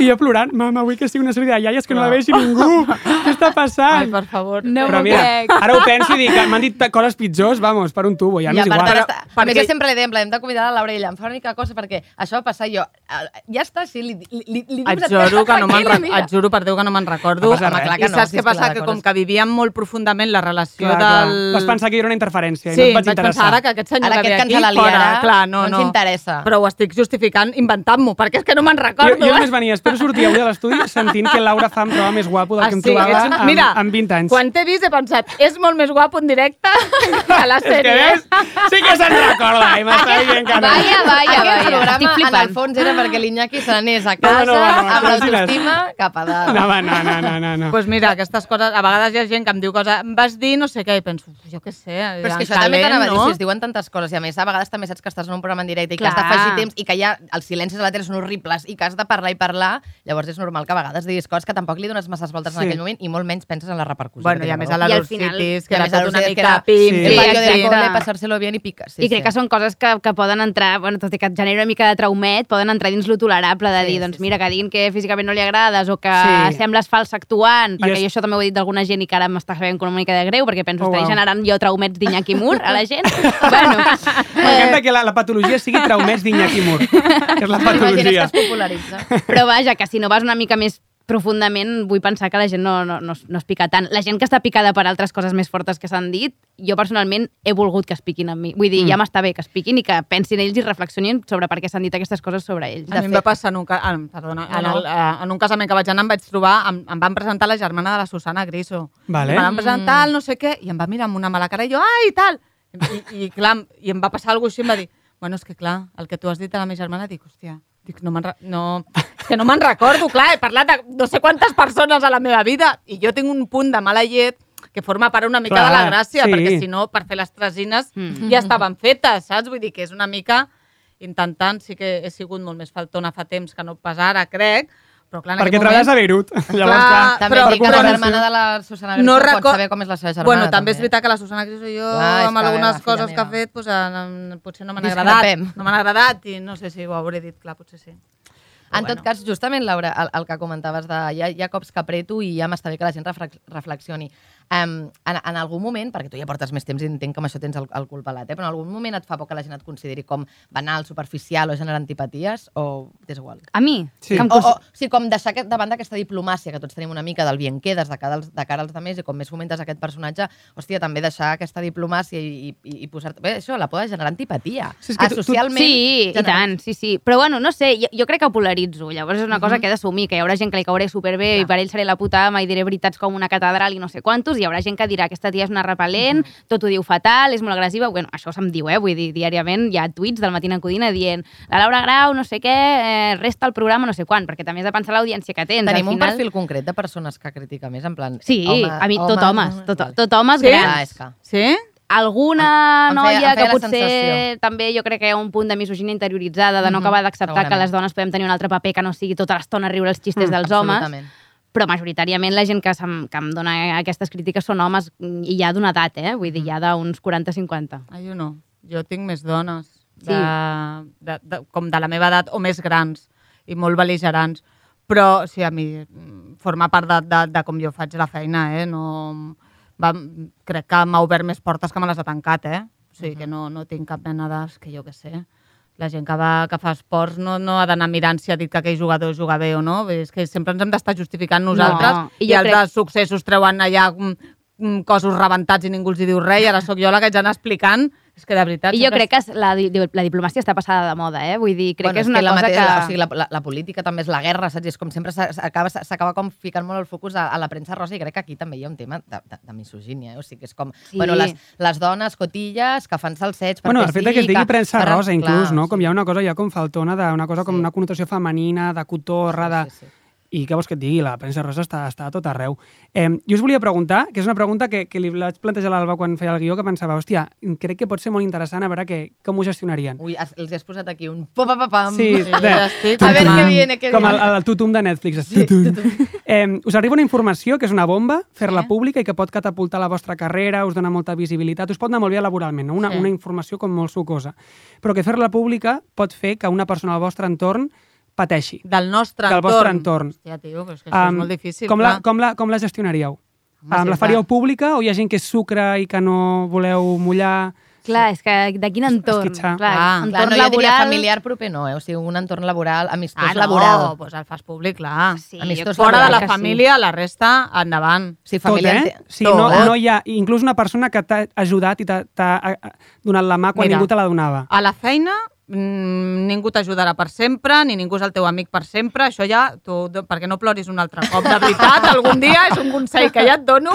I jo plorant, mama, vull que sigui una sèrie de iaies que no la vegi ningú. Què està Ai, passant? per favor. No Però mira, crec. ara ho penso i dic, m'han dit coses pitjors, vamos, per un tubo, ja I m'és igual. ara està, a més, perquè- jo sempre li dèiem, hem de convidar la Laura i ella, em fa una mica cosa perquè això va passar jo. eh, Ja està, sí, li, li, li, li Et juro, que no me'n mira. et juro per Déu que no me'n recordo. No Home, clar que I no, saps si què passa? Que, com que vivíem molt profundament la relació Clar, clar. del... Vas pensar que hi era una interferència Sí, i no et vaig vaig pensar que aquest senyor Ara que ve aquest que aquí, ens la fora. liarà, Clar, no, no ens no. interessa. Però ho estic justificant inventant-m'ho, perquè és que no me'n Jo, recordo. jo eh? només venia, espero sortir avui de l'estudi sentint que Laura fa em troba més guapo del Ah, que em sí? trobava Ets amb, Mira, amb 20 anys. Quan t'he vist he pensat, és molt més guapo en directe que a la És que sèrie. ves? Sí que se'n recorda i m'està dient que no. Vaya, vaya, Aquest vaya. programa, Estic en el flipant. fons, era perquè l'Iñaki se n'anés a No, casa no, no, no, amb imagina't. l'autoestima cap a dalt. No, va, no, no, no, no, no. pues mira, aquestes coses, a vegades hi ha gent que em diu coses, em vas dir no sé què, i penso, "Uf, jo què sé, Però és que això també t'anava no? si es diuen tantes coses, i a més, a vegades també saps que estàs en un programa en directe i que has Clar. d'afegir temps i que ja els silencis a la tele són horribles i que has de parlar i parlar, llavors és normal que a vegades diguis coses que tampoc li dones masses voltes en Sí. aquell moment i molt menys penses en la repercussió. Bueno, i a més a la I que era tot una mica pim, Sí. Pim. cole, pasárselo bien i piques. Sí, I crec sí. que són coses que, que poden entrar, bueno, tot i que et genera una mica de traumet, poden entrar dins lo tolerable de Sí, dir, sí, doncs sí. mira, que diguin que físicament no li agrades o que Sí. sembles fals actuant, perquè jo això també ho he dit d'alguna gent i que ara m'està sabent una mica de greu, perquè penso, Oh, estaré wow. generant jo traumets d'Iñaki Mur a la gent. bueno, M'encanta que la, la patologia sigui traumets d'Iñaki Mur, que és la que patologia. es popularitza. però vaja, que si no vas una mica més profundament, vull pensar que la gent no, no, no, es- no es pica tant. La gent que està picada per altres coses més fortes que s'han dit, jo personalment he volgut que es piquin amb mi. Vull dir, mm. ja m'està bé que es piquin i que pensin ells i reflexionin sobre per què s'han dit aquestes coses sobre ells. A mi em va passar en un, ca... ah, perdona, en, el, eh, en un casament que vaig anar em vaig trobar, em, em van presentar la germana de la Susana Griso. Vale. Em van presentar el no sé què, i em va mirar amb una mala cara i jo, ai, tal! I, i, clar, i em va passar alguna cosa així, em va dir, bueno, és que clar, el que tu has dit a la meva germana, dic, hòstia, dic, no me'n no, que no me'n recordo, clar, he parlat de no sé quantes persones a la meva vida i jo tinc un punt de mala llet que forma part una mica Clar, de la gràcia, sí. perquè si no, per fer les tresines Mm. ja estaven fetes, saps? Vull dir que és una mica intentant, sí que he sigut molt més faltona fa temps que no pas ara, crec, però clar, Perquè treballes a. Beirut. Llavors, Clar, clar, També Però- dic que la germana de la Susana Griso No no pot record- saber com és la seva germana. Bueno, també és veritat que la Susana Griso i jo, Clar, amb algunes coses que ha fet, doncs, en, potser no m'han agradat. No m'han agradat i no sé si ho hauré dit, clar, potser sí. En Però tot cas, justament, Laura, el, el que comentaves de hi ha, hi ha cops que apreto i ja m'està bé que la gent reflex, reflexioni. Um, en, en algun moment, perquè tu ja portes més temps i entenc que amb això tens el, el cul pelat, eh? però en algun moment et fa por que la gent et consideri com banal, superficial o generar antipaties o t'és igual? A mi? Sí. Que em O, o, o sigui, com deixar aquest, davant d'aquesta diplomàcia que tots tenim una mica del bien quedes de cara als, de cara als altres i com més fomentes aquest personatge, hòstia, també deixar aquesta diplomàcia i, i, i posar-te... Bé, això la poden generar antipatia. Sí, és que Ah, tu- tu- socialment... Sí, i genera- tant, sí, sí. Però bueno, no sé, jo, jo crec que polaritzo. Llavors és una cosa que he d'assumir, que hi haurà gent que li cauré superbé i per ell seré la puta ama i diré veritats com una catedral i no sé quantos, i hi haurà gent que dirà aquesta tia és una repel·lent, tot ho diu fatal, és molt agressiva. Bueno, això se'm diu, eh? Vull dir, diàriament hi ha tuits del Matina Codina dient la Laura Grau, no sé què, eh, resta el programa no sé quan, perquè també has de pensar l'audiència que tens. Tenim Al un final... perfil concret de persones que critica més, en plan... Sí, home, a mi tot homes, tot, Vale. tot homes Sí? grans. Ah, és que... Sí? alguna Em- em feia- noia em feia que potser sensació. també jo crec que hi ha un punt de misoginia interioritzada, de no Mhm, acabar d'acceptar que les dones podem tenir un altre paper que no sigui tota l'estona riure els xistes Mm, dels homes, Absolutament. Però majoritàriament la gent que, se'm, que em dona aquestes crítiques són homes mm, i ja d'una edat, eh? vull dir, ja d'uns 40-50. Ah, jo no. Jo tinc més dones, de, Sí. de, de, com de la meva edat, o més grans, i molt beligerants. Però, sí, a mi mm, forma part de, de, de com jo faig la feina, eh? No, va, crec que m'ha obert més portes que me les ha tancat, eh? O sigui, que no, no tinc cap mena de... Que jo què sé. La gent que, va, que fa esports no, no ha d'anar mirant si ha dit que aquell jugador juga bé o no. És que sempre ens hem d'estar justificant nosaltres No, i, i els crec- de successos treuen allà mm, mm, cossos rebentats i ningú els hi diu res i ara sóc jo la que haig d'anar explicant. És que de veritat... I jo crec que la, la diplomàcia està passada de moda, eh? Vull dir, crec bueno, que és una la cosa mateixa, que... La, o sigui, la, la, la política també és la guerra, saps? I és com sempre s'acaba s'acaba com ficant molt el focus a, a la premsa rosa i crec que aquí també hi ha un tema de, de, de misogínia, eh? O sigui, que és com... Sí. Bueno, les, les dones cotilles que fan salsets perquè Bueno, el fet de que es digui premsa Ara- rosa, inclús, clar, no? Com hi ha una cosa ja com faltona, de, una cosa com Sí. una connotació femenina, de cotorra, de... Sí, sí, sí. I què vols que et digui? La premsa rosa està, està a tot arreu. Eh, jo us volia preguntar, que és una pregunta que, que li vaig plantejar a l'Alba quan feia el guió, que pensava, hòstia, crec que pot ser molt interessant a veure que, com ho gestionarien. Ui, els has posat aquí un pa pa pam. Sí, Sí, de. A veure Tutum. què viene, què com el, el tutum de Netflix. Sí, eh, us arriba una informació que és una bomba, fer-la Sí. pública i que pot catapultar la vostra carrera, us dona molta visibilitat, us pot anar molt bé laboralment, no? una, Sí. una informació com molt sucosa. Però que fer-la pública pot fer que una persona al vostre entorn pateixi. Del nostre Del entorn. vostre entorn. Hòstia, tio, però és que això Em, és molt difícil. com, la, clar. com, la, com la gestionaríeu? Home, Um, sí, la clar. faríeu pública o hi ha gent que és sucre i que no voleu mullar? Clar, és que de quin entorn? Esquitxar. Clar, Clar. entorn Clar, no, jo diria laboral... familiar proper no, eh? O sigui, un entorn laboral, amistós Ah, no, laboral. doncs el fas públic, clar. Sí, Amistós Fora de laboral la crec que família, la resta, endavant. Sí, Tot, família... eh? Sí, no, Tot. no hi ha... Inclús una persona que t'ha ajudat i t'ha eh, donat la mà quan Mira. ningú te la donava. A la feina, ningú t'ajudarà per sempre, ni ningú és el teu amic per sempre. Això ja, tu, perquè no ploris un altre cop. De veritat, algun dia és un consell que ja et dono,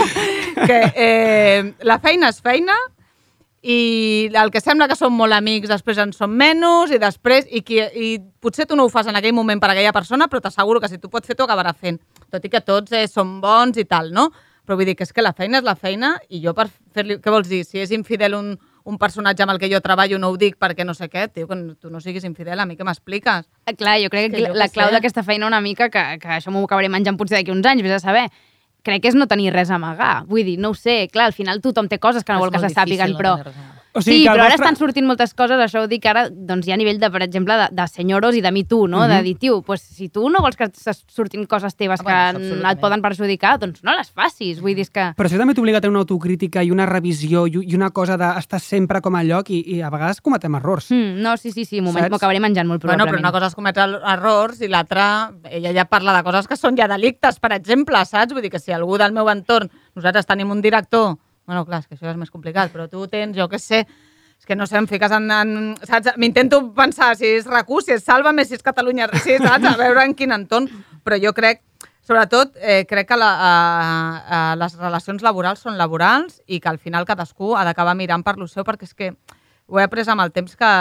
que eh, la feina és feina, i el que sembla que som molt amics després en som menys i després i, qui, i potser tu no ho fas en aquell moment per aquella persona però t'asseguro que si tu pots fer t'ho acabarà fent tot i que tots eh, som bons i tal, no? Però vull dir que és que la feina és la feina i jo per fer-li... Què vols dir? Si és infidel un, un personatge amb el que jo treballo no ho dic perquè no sé què, tio, que tu no siguis infidel, a mi què m'expliques? Eh, Clar, jo crec És que, que jo la clau d'aquesta feina una mica, que, que això m'ho acabaré menjant potser d'aquí uns anys, vés a saber, crec que és no tenir res a amagar. Vull dir, no ho sé, clar, al final tothom té coses que no Però vol és que se sàpiguen, no però... O sí, que però ara vostre- estan sortint moltes coses, això ho dic ara, doncs hi ha a nivell de, per exemple, de, de senyoros i de mi tu, no? Mhm. De dir, tio, pues, si tu no vols que surtin coses teves Ah, que bueno, et poden perjudicar, doncs no les facis. Vull dir, que... Però això també t'obliga a tenir una autocrítica i una revisió i una cosa d'estar sempre com a lloc i, i a vegades cometem errors. Mm, no, sí, sí, sí, Saps? m'ho acabaré menjant molt Bueno, probablement. però una cosa és cometre er- errors i l'altra, ella ja parla de coses que són ja delictes, per exemple, saps? Vull dir que si algú del meu entorn, nosaltres tenim un director, bueno, clar, és que això és més complicat, però tu tens, jo què sé, és que no sé, em fiques en... en saps? M'intento pensar si és RAC1, si és Sálvame, si és Catalunya, si saps? A veure en quin entorn, però jo crec, sobretot, eh, crec que la, a, a, les relacions laborals són laborals i que al final cadascú ha d'acabar mirant per lo seu, perquè és que ho he après amb el temps que,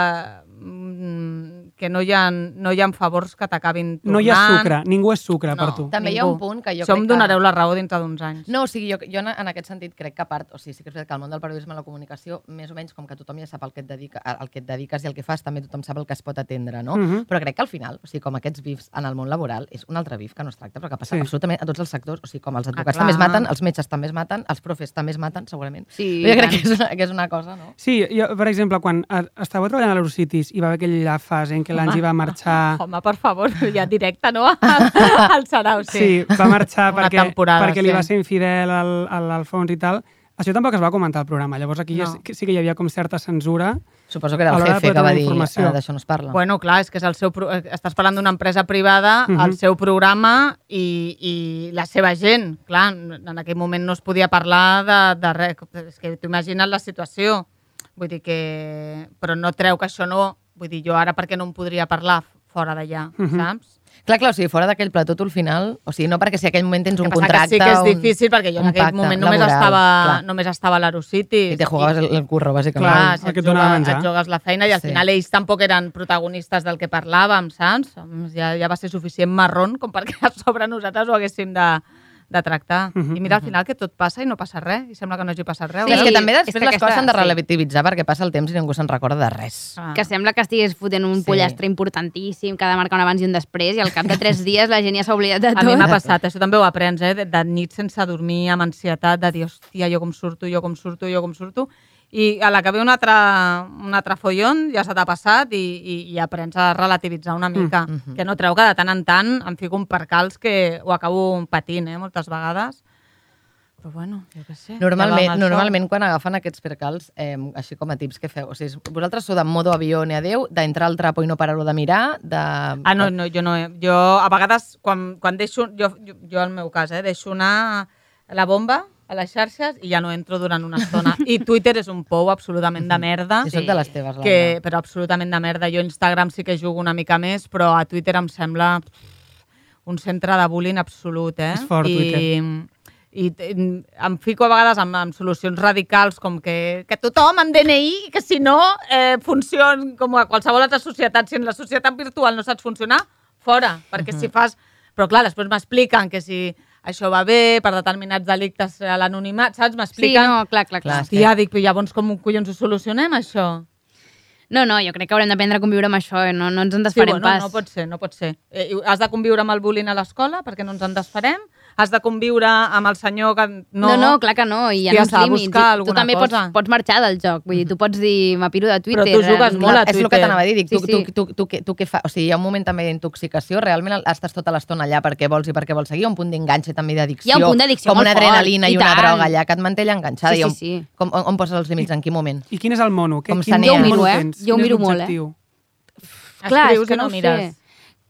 mm, que no, hi ha, no hi ha favors que t'acabin tornant. No hi ha sucre, ningú és sucre per No. tu. També hi ha Ningú. un punt que jo Això crec em que... donareu la raó dintre d'uns anys. No, o sigui, jo, jo en, aquest sentit crec que a part, o sigui, sí que és veritat que el món del periodisme i la comunicació, més o menys com que tothom ja sap el que et, dedica, el que et dediques i el que fas, també tothom sap el que es pot atendre, no? Mhm. Però crec que al final, o sigui, com aquests bifs en el món laboral, és un altre bif que no es tracta, però que passa Sí. absolutament a tots els sectors, o sigui, com els advocats clar. també es maten, els metges també es maten, els profes també es maten, segurament. Sí, jo crec que és, una, que és una cosa, no? Sí, jo, per exemple, quan estàveu treballant a l'Eurocities i va haver aquella fase en què l'Angi va marxar... Home, per favor, ja directe, no? Al Sarau, sí. Sí, va marxar Una perquè, perquè li sí. va ser infidel al, a l'Alfons i tal. Això tampoc es va comentar al programa. Llavors aquí no. Ja, sí- que hi havia com certa censura. Suposo que era el jefe que va dir. "Ah, d'això no es parla. Bueno, clar, és que és el seu, pro- eh, estàs parlant d'una empresa privada, Mhm. el seu programa i, i la seva gent. Clar, en aquell moment no es podia parlar de, de res. És que t'ho imagines la situació. Vull dir que... Però no treu que això no... Vull dir, jo ara per què no em podria parlar fora d'allà, Mhm. saps? Clar, clar, o sigui, fora d'aquell plató tu al final, o sigui, no perquè si aquell moment tens un contracte... que sí que és un- difícil perquè jo en aquell moment només laboral, estava, clar. només estava a l'Aerocities. I te jugaves el, el curro, bàsicament. Clar, si et, et menjar. et jugues la feina i al Sí. final ells tampoc eren protagonistes del que parlàvem, saps? Ja, ja va ser suficient marrón com perquè a sobre nosaltres ho haguéssim de, de tractar. Mhm, I mira, al final que tot passa i no passa res, i sembla que no hagi passat res. Sí, és que Sí, també és després que les aquesta- coses s'han de sí. relativitzar perquè passa el temps i ningú se'n recorda de res. Ah. que sembla que estigués fotent un Sí. sí. pollastre importantíssim, que ha de marcar un abans i un després, i al cap de tres dies la gent ja s'ha oblidat de A tot. mi m'ha passat, això també ho aprens, eh? De, de nit sense dormir, amb ansietat, de dir, hòstia, jo com surto, jo com surto, jo com surto, i a la que ve un altre, un altre follon ja se t'ha passat i, i, i aprens a relativitzar una mica. Mm, mhm. Que no treu que de tant en tant em fico un percals que ho acabo patint, eh? Moltes vegades. Però bueno, jo què sé. Normalment, normalment quan agafen aquests percals, eh, així com a tips que feu, o sigui, vosaltres sou de modo avió ni adeu, d'entrar al trapo i no parar-ho de mirar, de... Ah, no, no, jo no. Jo, a vegades, quan, quan deixo... Jo, jo, jo, al meu cas, eh, deixo anar la bomba a les xarxes i ja no entro durant una estona. I Twitter és un pou absolutament de merda. Sí, soc de les teves, Laura. que, però absolutament de merda. Jo a Instagram sí que jugo una mica més, però a Twitter em sembla un centre de bullying absolut, eh? És fort, I, Twitter. i t- em fico a vegades amb, amb solucions radicals com que, que tothom amb DNI, que si no eh, funciona com a qualsevol altra societat. Si en la societat virtual no saps funcionar, fora. Perquè si fas... Però clar, després m'expliquen que si això va bé per determinats delictes a l'anonimat, saps? Sí, M'expliquen... no, clar, clar, clar. Hòstia, dic, però llavors com collons ho solucionem, això? No, no, jo crec que haurem d'aprendre a conviure amb això, eh? no, no ens en Sí, desfarem bueno, pas. no pot ser, no pot ser. Eh, has de conviure amb el bullying a l'escola perquè no ens en desfarem? Has de conviure amb el senyor que... No, no, clar que no, i hi ha Hòstia, uns límits. I Tu també pots, cosa. pots marxar del joc, vull dir, tu pots dir, m'apiro de Twitter. Però tu jugues molt a És el que Twitter. t'anava a dir, dic, tu, Sí, tu, sí. tu, tu, tu, tu què fa? O sigui, hi ha un moment també d'intoxicació, realment estàs tota l'estona allà perquè vols i perquè vols seguir, un punt d'enganxe també d'addicció. Hi ha un punt d'addicció Com una fort, adrenalina i i, una tant. droga allà que et manté allà enganxada. Sí, i on, sí, sí. Com, on, on poses els límits, en quin moment? I quin és el mono? Com quin. Jo ho miro, eh? Jo ho miro molt, eh? Clar, és que i no no ho sé.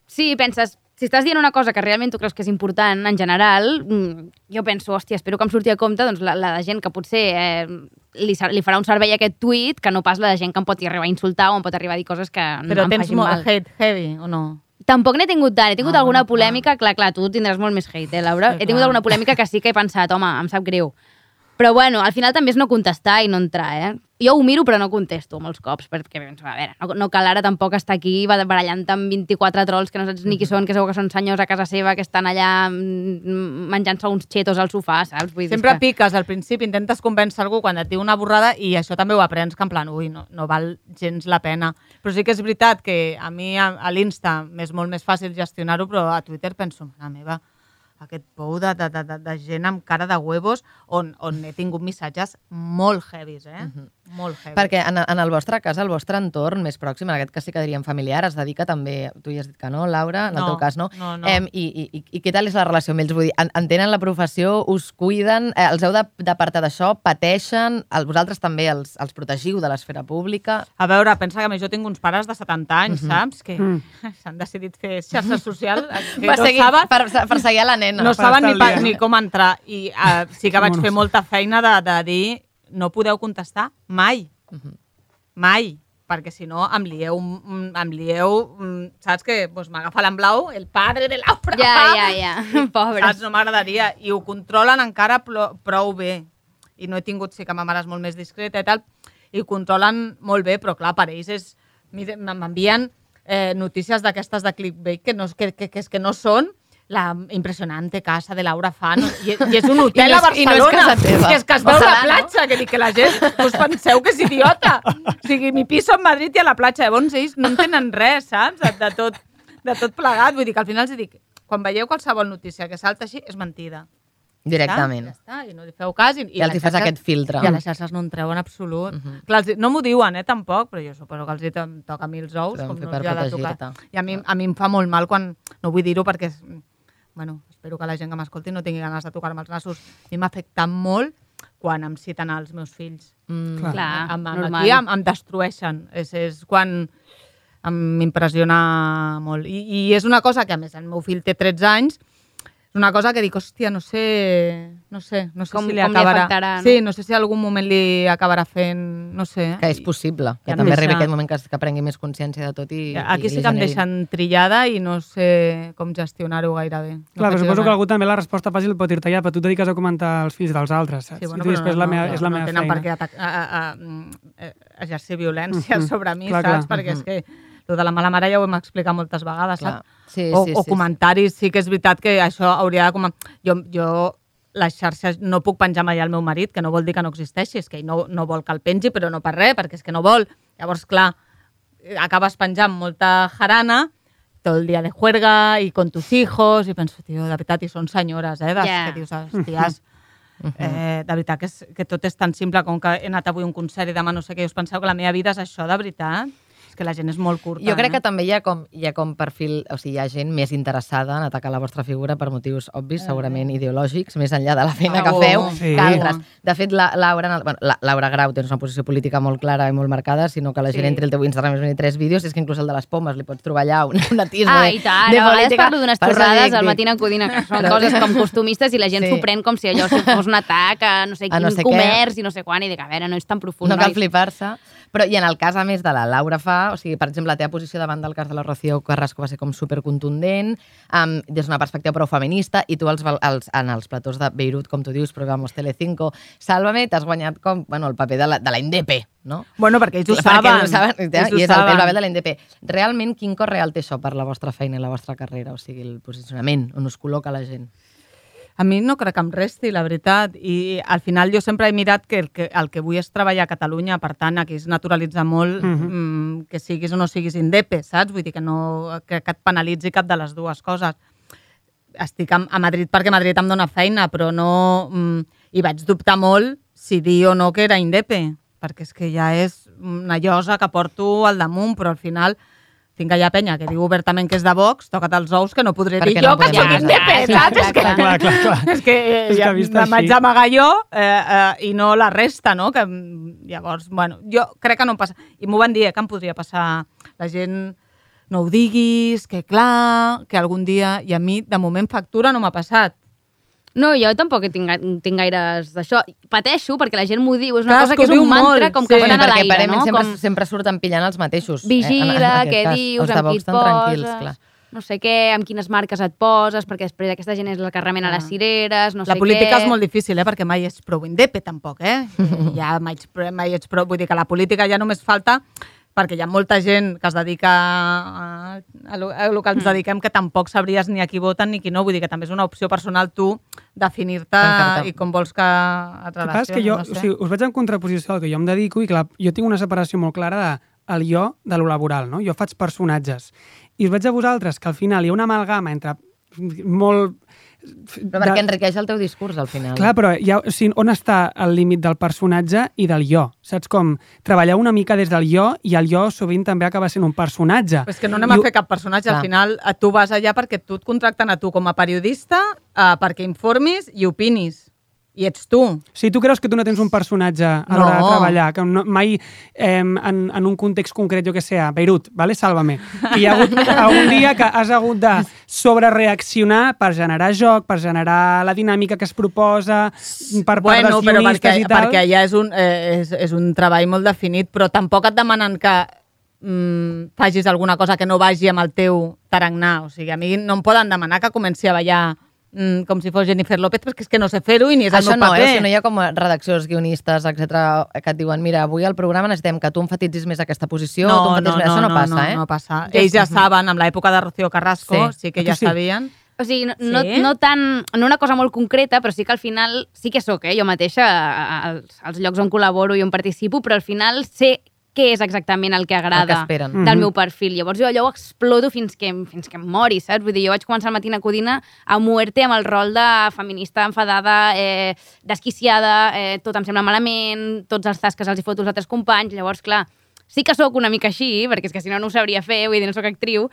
Sí, penses, si estàs dient una cosa que realment tu creus que és important en general, mm, jo penso, hòstia, espero que em surti a compte doncs, la, la de gent que potser eh, li, li farà un servei a aquest tuit que no pas la de gent que em pot arribar a insultar o em pot arribar a dir coses que Però em tens molt mal. hate heavy, o no? Tampoc n'he tingut tant. He tingut Ah, alguna bueno, clar. polèmica, clar, clar, tu tindràs molt més hate, eh, Laura? Sí, he tingut clar. alguna polèmica que sí que he pensat, home, em sap greu. Però bueno, al final també és no contestar i no entrar, eh? Jo ho miro però no contesto molts cops, perquè penso, a veure, no, no cal ara tampoc estar aquí barallant amb 24 trolls que no saps ni qui són, que segur que són senyors a casa seva que estan allà mm, menjant-se uns xetos al sofà, saps? Vull dir Sempre que... piques al principi, intentes convèncer algú quan et diu una borrada i això també ho aprens, que en plan, ui, no, no val gens la pena. Però sí que és veritat que a mi a, a l'Insta m'és molt més fàcil gestionar-ho, però a Twitter penso, mare meva, aquest pou de, de, de, de, gent amb cara de huevos on, on he tingut missatges molt heavies, eh? Molt heavies. Perquè en, en el vostre cas, el vostre entorn més pròxim, en aquest cas sí que diríem familiar, es dedica també, tu ja has dit que no, Laura, en el No, teu cas no. no, no. Em, i, i, i, I què tal és la relació amb ells? Vull dir, en, entenen la professió, us cuiden, eh, els heu de- d'apartar d'això, pateixen, el, vosaltres també els, els protegiu de l'esfera pública? A veure, pensa que a mi jo tinc uns pares de 70 anys, Mhm. saps? Que Mm. s'han decidit fer xarxa social, que Per, no seguir, saben, per, per seguir a la nena. no saben ni, pa, ni com entrar. I uh, sí que vaig Monos. fer molta feina de, de dir no podeu contestar mai. Mai. Perquè si no em lieu, mm, em lieu mm, saps que pues, m'agafa l'en blau, el padre de Laura. Ja, ja, ja. Pobres. Saps? No m'agradaria. I ho controlen encara prou bé. I no he tingut, sí que ma mare és molt més discreta i tal, i ho controlen molt bé, però clar, per ells és... M'envien eh, notícies d'aquestes de clickbait que, no, que, que, que, és que no són la impressionante casa de Laura Fan i, i és un hotel I no a és- i no és Barcelona casa teva. que és que es veu Ojalà, la no? platja que dic que la gent us penseu que és idiota o sigui, mi piso en Madrid i a la platja llavors ells no entenen res, saps? De, de, tot, de tot plegat, vull dir que al final els dic quan veieu qualsevol notícia que salta així és mentida Directament. ja està, i no li feu cas. I, I els hi fas aquest filtre. I a les xarxes no en treuen absolut. Clar, els, hi- no m'ho diuen, eh, tampoc, però jo suposo que els hi to- toca a mi els ous, com no per els ha de tocar. I a mi, a mi em fa molt mal quan... No vull dir-ho perquè... Bueno, espero que la gent que m'escolti no tingui ganes de tocar-me els nassos. A mi m'afecta molt quan em citen els meus fills. Mm. Clar. Clar, Em, em, normal. aquí em, em destrueixen. És, és quan m'impressiona molt. I, I és una cosa que, a més, el meu fill té 13 anys, és una cosa que dic, hòstia, no sé, no sé, no sé Com- si li com li acabarà... afectarà, no? Sí, no sé si algun moment li acabarà fent, no sé. Que és possible, que Ja també no arribi deixa- aquest moment que, que prengui més consciència de tot i, Aquí i sí li que em deixen trillada i no sé com gestionar-ho gaire bé. No Clar, suposo que algú també la resposta fàcil pot dir-te ja, però tu et dediques a comentar els fills dels altres, saps? Sí, bueno, I tu però després no, la no, meva, no, és la no meva tenen feina. per què atac- a, a, a, a, a exercir violència Mhm. sobre mi, Clar, saps? clar. Perquè és que lo de la mala mare ja ho hem explicat moltes vegades, Clar. saps? Sí, o, sí, o sí, comentaris, sí que és veritat que això hauria de... Com... Jo, jo les xarxes no puc penjar mai al meu marit, que no vol dir que no existeixi, és que ell no, no vol que el pengi, però no per res, perquè és que no vol. Llavors, clar, acabes penjant molta jarana, tot el dia de juerga i con tus hijos, i penso, tio, de veritat, i són senyores, eh, des, Ja. que dius, hòsties, eh, de veritat que, és, que tot és tan simple com que he anat avui a un concert i demà no sé què, i us penseu que la meva vida és això, de veritat? Que la gent és molt curta. Jo crec que eh? també hi ha com, hi ha com perfil, o sigui, hi ha gent més interessada en atacar la vostra figura per motius obvis, segurament ideològics, més enllà de la feina que Segur. feu, Sí. que altres. De fet, la, Laura, en el- bueno, la, Laura Grau tens una posició política molt clara i molt marcada, sinó que la gent Sí. entri al teu Instagram i tres vídeos, és que inclús el de les pomes li pots trobar allà un, un atisme Ah, de, i tant. de A vegades parlo d'unes xorrades dic, al matí Codina, que són Però- coses com costumistes i la gent Sí. s'ho pren com si allò fos un atac a no sé A quin no sé què. comerç i no sé quan, i dic, a veure, no és tan profund. No cal nois. flipar-se. Però, i en el cas, a més, de la Laura fa, o sigui, per exemple, la teva posició davant del cas de la Rocío Carrasco va ser com supercontundent, um, des d'una perspectiva prou feminista, i tu els, els, en els platós de Beirut, com tu dius, programes Telecinco, Sálvame, t'has guanyat com, bueno, el paper de la, de la INDP, no? Bueno, perquè ells ho Perquè saben. ho saben, i ells ho és el, el saben. paper de la INDP. Realment, quin cor real té això per la vostra feina i la vostra carrera? O sigui, el posicionament, on us col·loca la gent? A mi no crec que em resti, la veritat. I al final jo sempre he mirat que el que, el que vull és treballar a Catalunya, per tant, aquí es naturalitza molt Mhm. mm, que siguis o no siguis indepe, saps? Vull dir que, no, que, que et penalitzi cap de les dues coses. Estic a, a Madrid perquè Madrid em dona feina, però no... Mm, I vaig dubtar molt si dir o no que era indepe, perquè és que ja és una llosa que porto al damunt, però al final tinc allà penya que diu obertament que és de Vox, toca't els ous, que no podré Perquè dir jo no que podem soc dir indepe, clar, saps? És que, clar. Clar, clar, és que, eh, És que ja vist me'n vaig així. amagar jo eh, eh, i no la resta, no? Que, mm, llavors, bueno, jo crec que no em passa. I m'ho van dir, eh, que em podria passar. La gent no ho diguis, que clar, que algun dia... I a mi, de moment, factura no m'ha passat. No, jo tampoc tinc, tinc gaires d'això. Pateixo perquè la gent m'ho diu, és una Clar, cosa que és un mantra molt, com sí. que Bueno, estan a perquè l'aire, no? sempre, Com... sempre surten pillant els mateixos. Vigila, eh, en- en aquest què cas. dius, Els amb qui et poses. clar. no sé què, amb quines marques et poses, perquè després aquesta gent és la que remena les cireres, no la sé política què... és molt difícil, eh? perquè mai ets prou indepe, tampoc, eh? ja mai, ets, mai ets prou... Vull dir que la política ja només falta perquè hi ha molta gent que es dedica a, a, lo, a lo que ens dediquem que tampoc sabries ni a qui voten ni qui no. Vull dir que també és una opció personal tu definir-te i com vols que et El que que jo, no sé. o sigui, us veig en contraposició al que jo em dedico i clar, jo tinc una separació molt clara de el jo de lo laboral, no? Jo faig personatges. I us veig a vosaltres que al final hi ha una amalgama entre molt... Però perquè enriqueix el teu discurs, al final. Clar, però ha, o sigui, on està el límit del personatge i del jo? Saps com? Treballar una mica des del jo i el jo sovint també acaba sent un personatge. Però és que no anem I a fer cap personatge. Clar. Al final, eh, tu vas allà perquè tu et contracten a tu com a periodista eh, perquè informis i opinis. I ets tu. Sigui, tu creus que tu no tens un personatge a No. l'hora de treballar, que no, mai eh, en, en un context concret, jo que sé, a Beirut, vale? sàlvame, que hi ha hagut algun dia que has hagut de sobrereaccionar per generar joc, per generar la dinàmica que es proposa, per part bueno, dels però perquè, i tal. perquè ja és un, eh, és, és un treball molt definit, però tampoc et demanen que mm, facis alguna cosa que no vagi amb el teu tarannà. O sigui, a mi no em poden demanar que comenci a ballar mm, com si fos Jennifer López, perquè és que no sé fer-ho i ni és Això el meu no, paper. eh? Si no hi ha com redaccions, guionistes, etc que et diuen, mira, avui al programa necessitem que tu enfatitzis més aquesta posició, tu enfatitzis més... Això no, passa, no, eh? No passa. Ells ja saben, amb l'època de Rocío Carrasco, Sí. sí, que ja sí? sabien. O sigui, no, no, Sí? no, tan, no una cosa molt concreta, però sí que al final sí que sóc, eh? jo mateixa, als, als llocs on col·laboro i on participo, però al final sé què és exactament el que agrada El que del Mhm. meu perfil. Llavors jo allò ho exploto fins que, fins que em mori, saps? Vull dir, jo vaig començar al Matina Codina a muerte amb el rol de feminista enfadada, eh, desquiciada, eh, tot em sembla malament, tots els tasques els hi foto als altres companys, llavors, clar, sí que sóc una mica així, perquè és que si no no ho sabria fer, vull dir, no sóc actriu,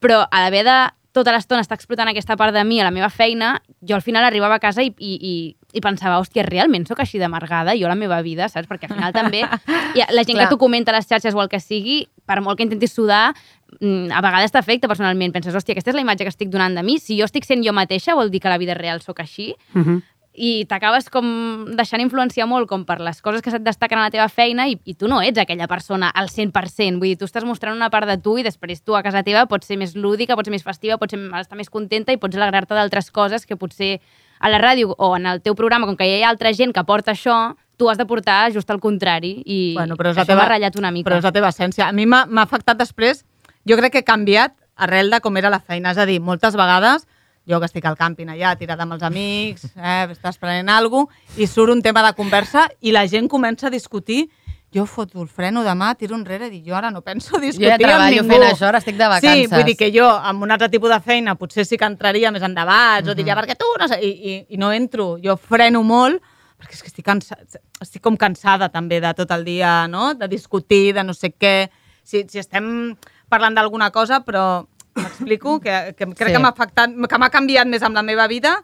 però a l'haver de tota l'estona estar explotant aquesta part de mi a la meva feina, jo al final arribava a casa i, i, i, i pensava, hòstia, realment sóc així d'amargada, jo la meva vida, saps? Perquè al final també ha la gent Clar. que t'ho comenta a les xarxes o el que sigui, per molt que intentis sudar, mm, a vegades t'afecta personalment. Penses, hòstia, aquesta és la imatge que estic donant de mi. Si jo estic sent jo mateixa, vol dir que la vida real sóc així Mhm. i t'acabes com deixant influenciar molt com per les coses que se't destaquen a la teva feina i, i tu no ets aquella persona al 100%. Vull dir, tu estàs mostrant una part de tu i després tu a casa teva pots ser més lúdica, pots ser més festiva, pots ser, estar més contenta i pots alegrar-te d'altres coses que potser a la ràdio o en el teu programa, com que hi ha altra gent que porta això, tu has de portar just el contrari i Bueno, però és això m'ha ratllat una mica. Però és la teva essència. A mi m'ha afectat després, jo crec que he canviat arrel de com era la feina. És a dir, moltes vegades, jo que estic al càmping allà, tirada amb els amics, eh, estàs prenent alguna cosa, i surt un tema de conversa i la gent comença a discutir jo foto el freno demà, tiro enrere i dic, jo ara no penso discutir ja treballo amb ningú. fent això, ara estic de Sí, vacances. vull dir que jo, amb un altre tipus de feina, potser sí que entraria més en debats, o diria, perquè tu, no sé, i, i, i no entro. Jo freno molt, perquè és que estic, cansa, estic com cansada també de tot el dia, no?, de discutir, de no sé què. Si, si estem parlant d'alguna cosa, però m'explico, que, que crec Sí. que m'ha afectat, que m'ha canviat més amb la meva vida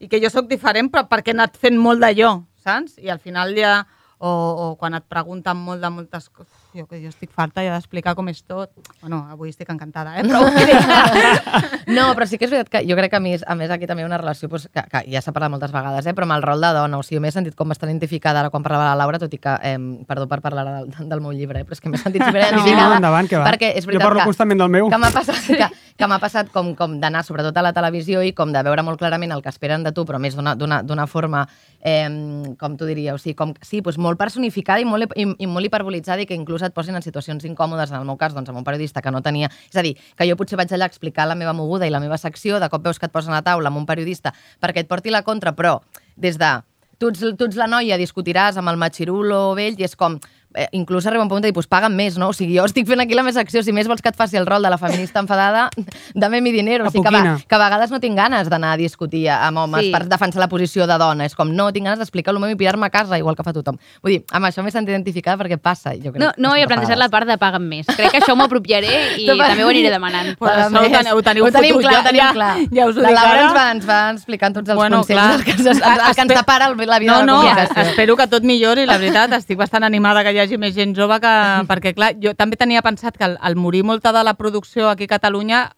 i que jo sóc diferent però perquè he anat fent molt d'allò, saps? I al final ja o, o quan et pregunten molt de moltes coses, jo que jo estic farta ja d'explicar com és tot. Bueno, avui estic encantada, eh? Però No, però sí que és veritat que jo crec que a més, a més aquí també hi ha una relació doncs, que, que ja s'ha parlat moltes vegades, eh, però amb el rol de dona. O sigui, m'he sentit com bastant identificada ara quan parlava la Laura, tot i que, eh, perdó per parlar del, del meu llibre, eh, però és que m'he sentit No, superidentificada. endavant, que va. Perquè és Jo veritat parlo que, constantment del meu. que m'ha passat, que, que m'ha passat com, com d'anar sobretot a la televisió i com de veure molt clarament el que esperen de tu, però més d'una forma, eh, com tu diria, o sigui, com, sí, doncs molt personificada i molt, i, i molt hiperbolitzada i que inclús et posin en situacions incòmodes, en el meu cas, doncs, amb un periodista que no tenia... És a dir, que jo potser vaig allà a explicar la meva moguda i la meva secció, de cop veus que et posen a la taula amb un periodista perquè et porti la contra, però des de tu ets, tu ets la noia, discutiràs amb el matxirulo vell i és com, eh, inclús arriba un punt de dir, pues paga'm més, no? O sigui, jo estic fent aquí la meva secció, si més vols que et faci el rol de la feminista enfadada, dame mi dinero. O sigui, que, va, que a vegades no tinc ganes d'anar a discutir amb homes Sí. per defensar la posició de dona. És com, no, tinc ganes d'explicar el meu i pirar-me a casa, igual que fa tothom. Vull dir, amb això m'he sentit identificada perquè passa, jo crec. No, no que he plantejat la part de paga'm més. Crec que això m'ho apropiaré i també ho aniré demanant. Pues Paga això ho més. teniu- ho teniu ho tenim fotut, clar, ja- tenim ja- clar. ja us ho la dic Laura ara. ens va, ens va explicant tots els Bueno, consells clar. el que, ens, el, el que ens Espe- separa el- la vida No, de la no, comunicació. espero que tot millori, la veritat. Estic bastant animada que hi hagi més gent jove que... Perquè, clar, jo també tenia pensat que al, al morir molta de la producció aquí a Catalunya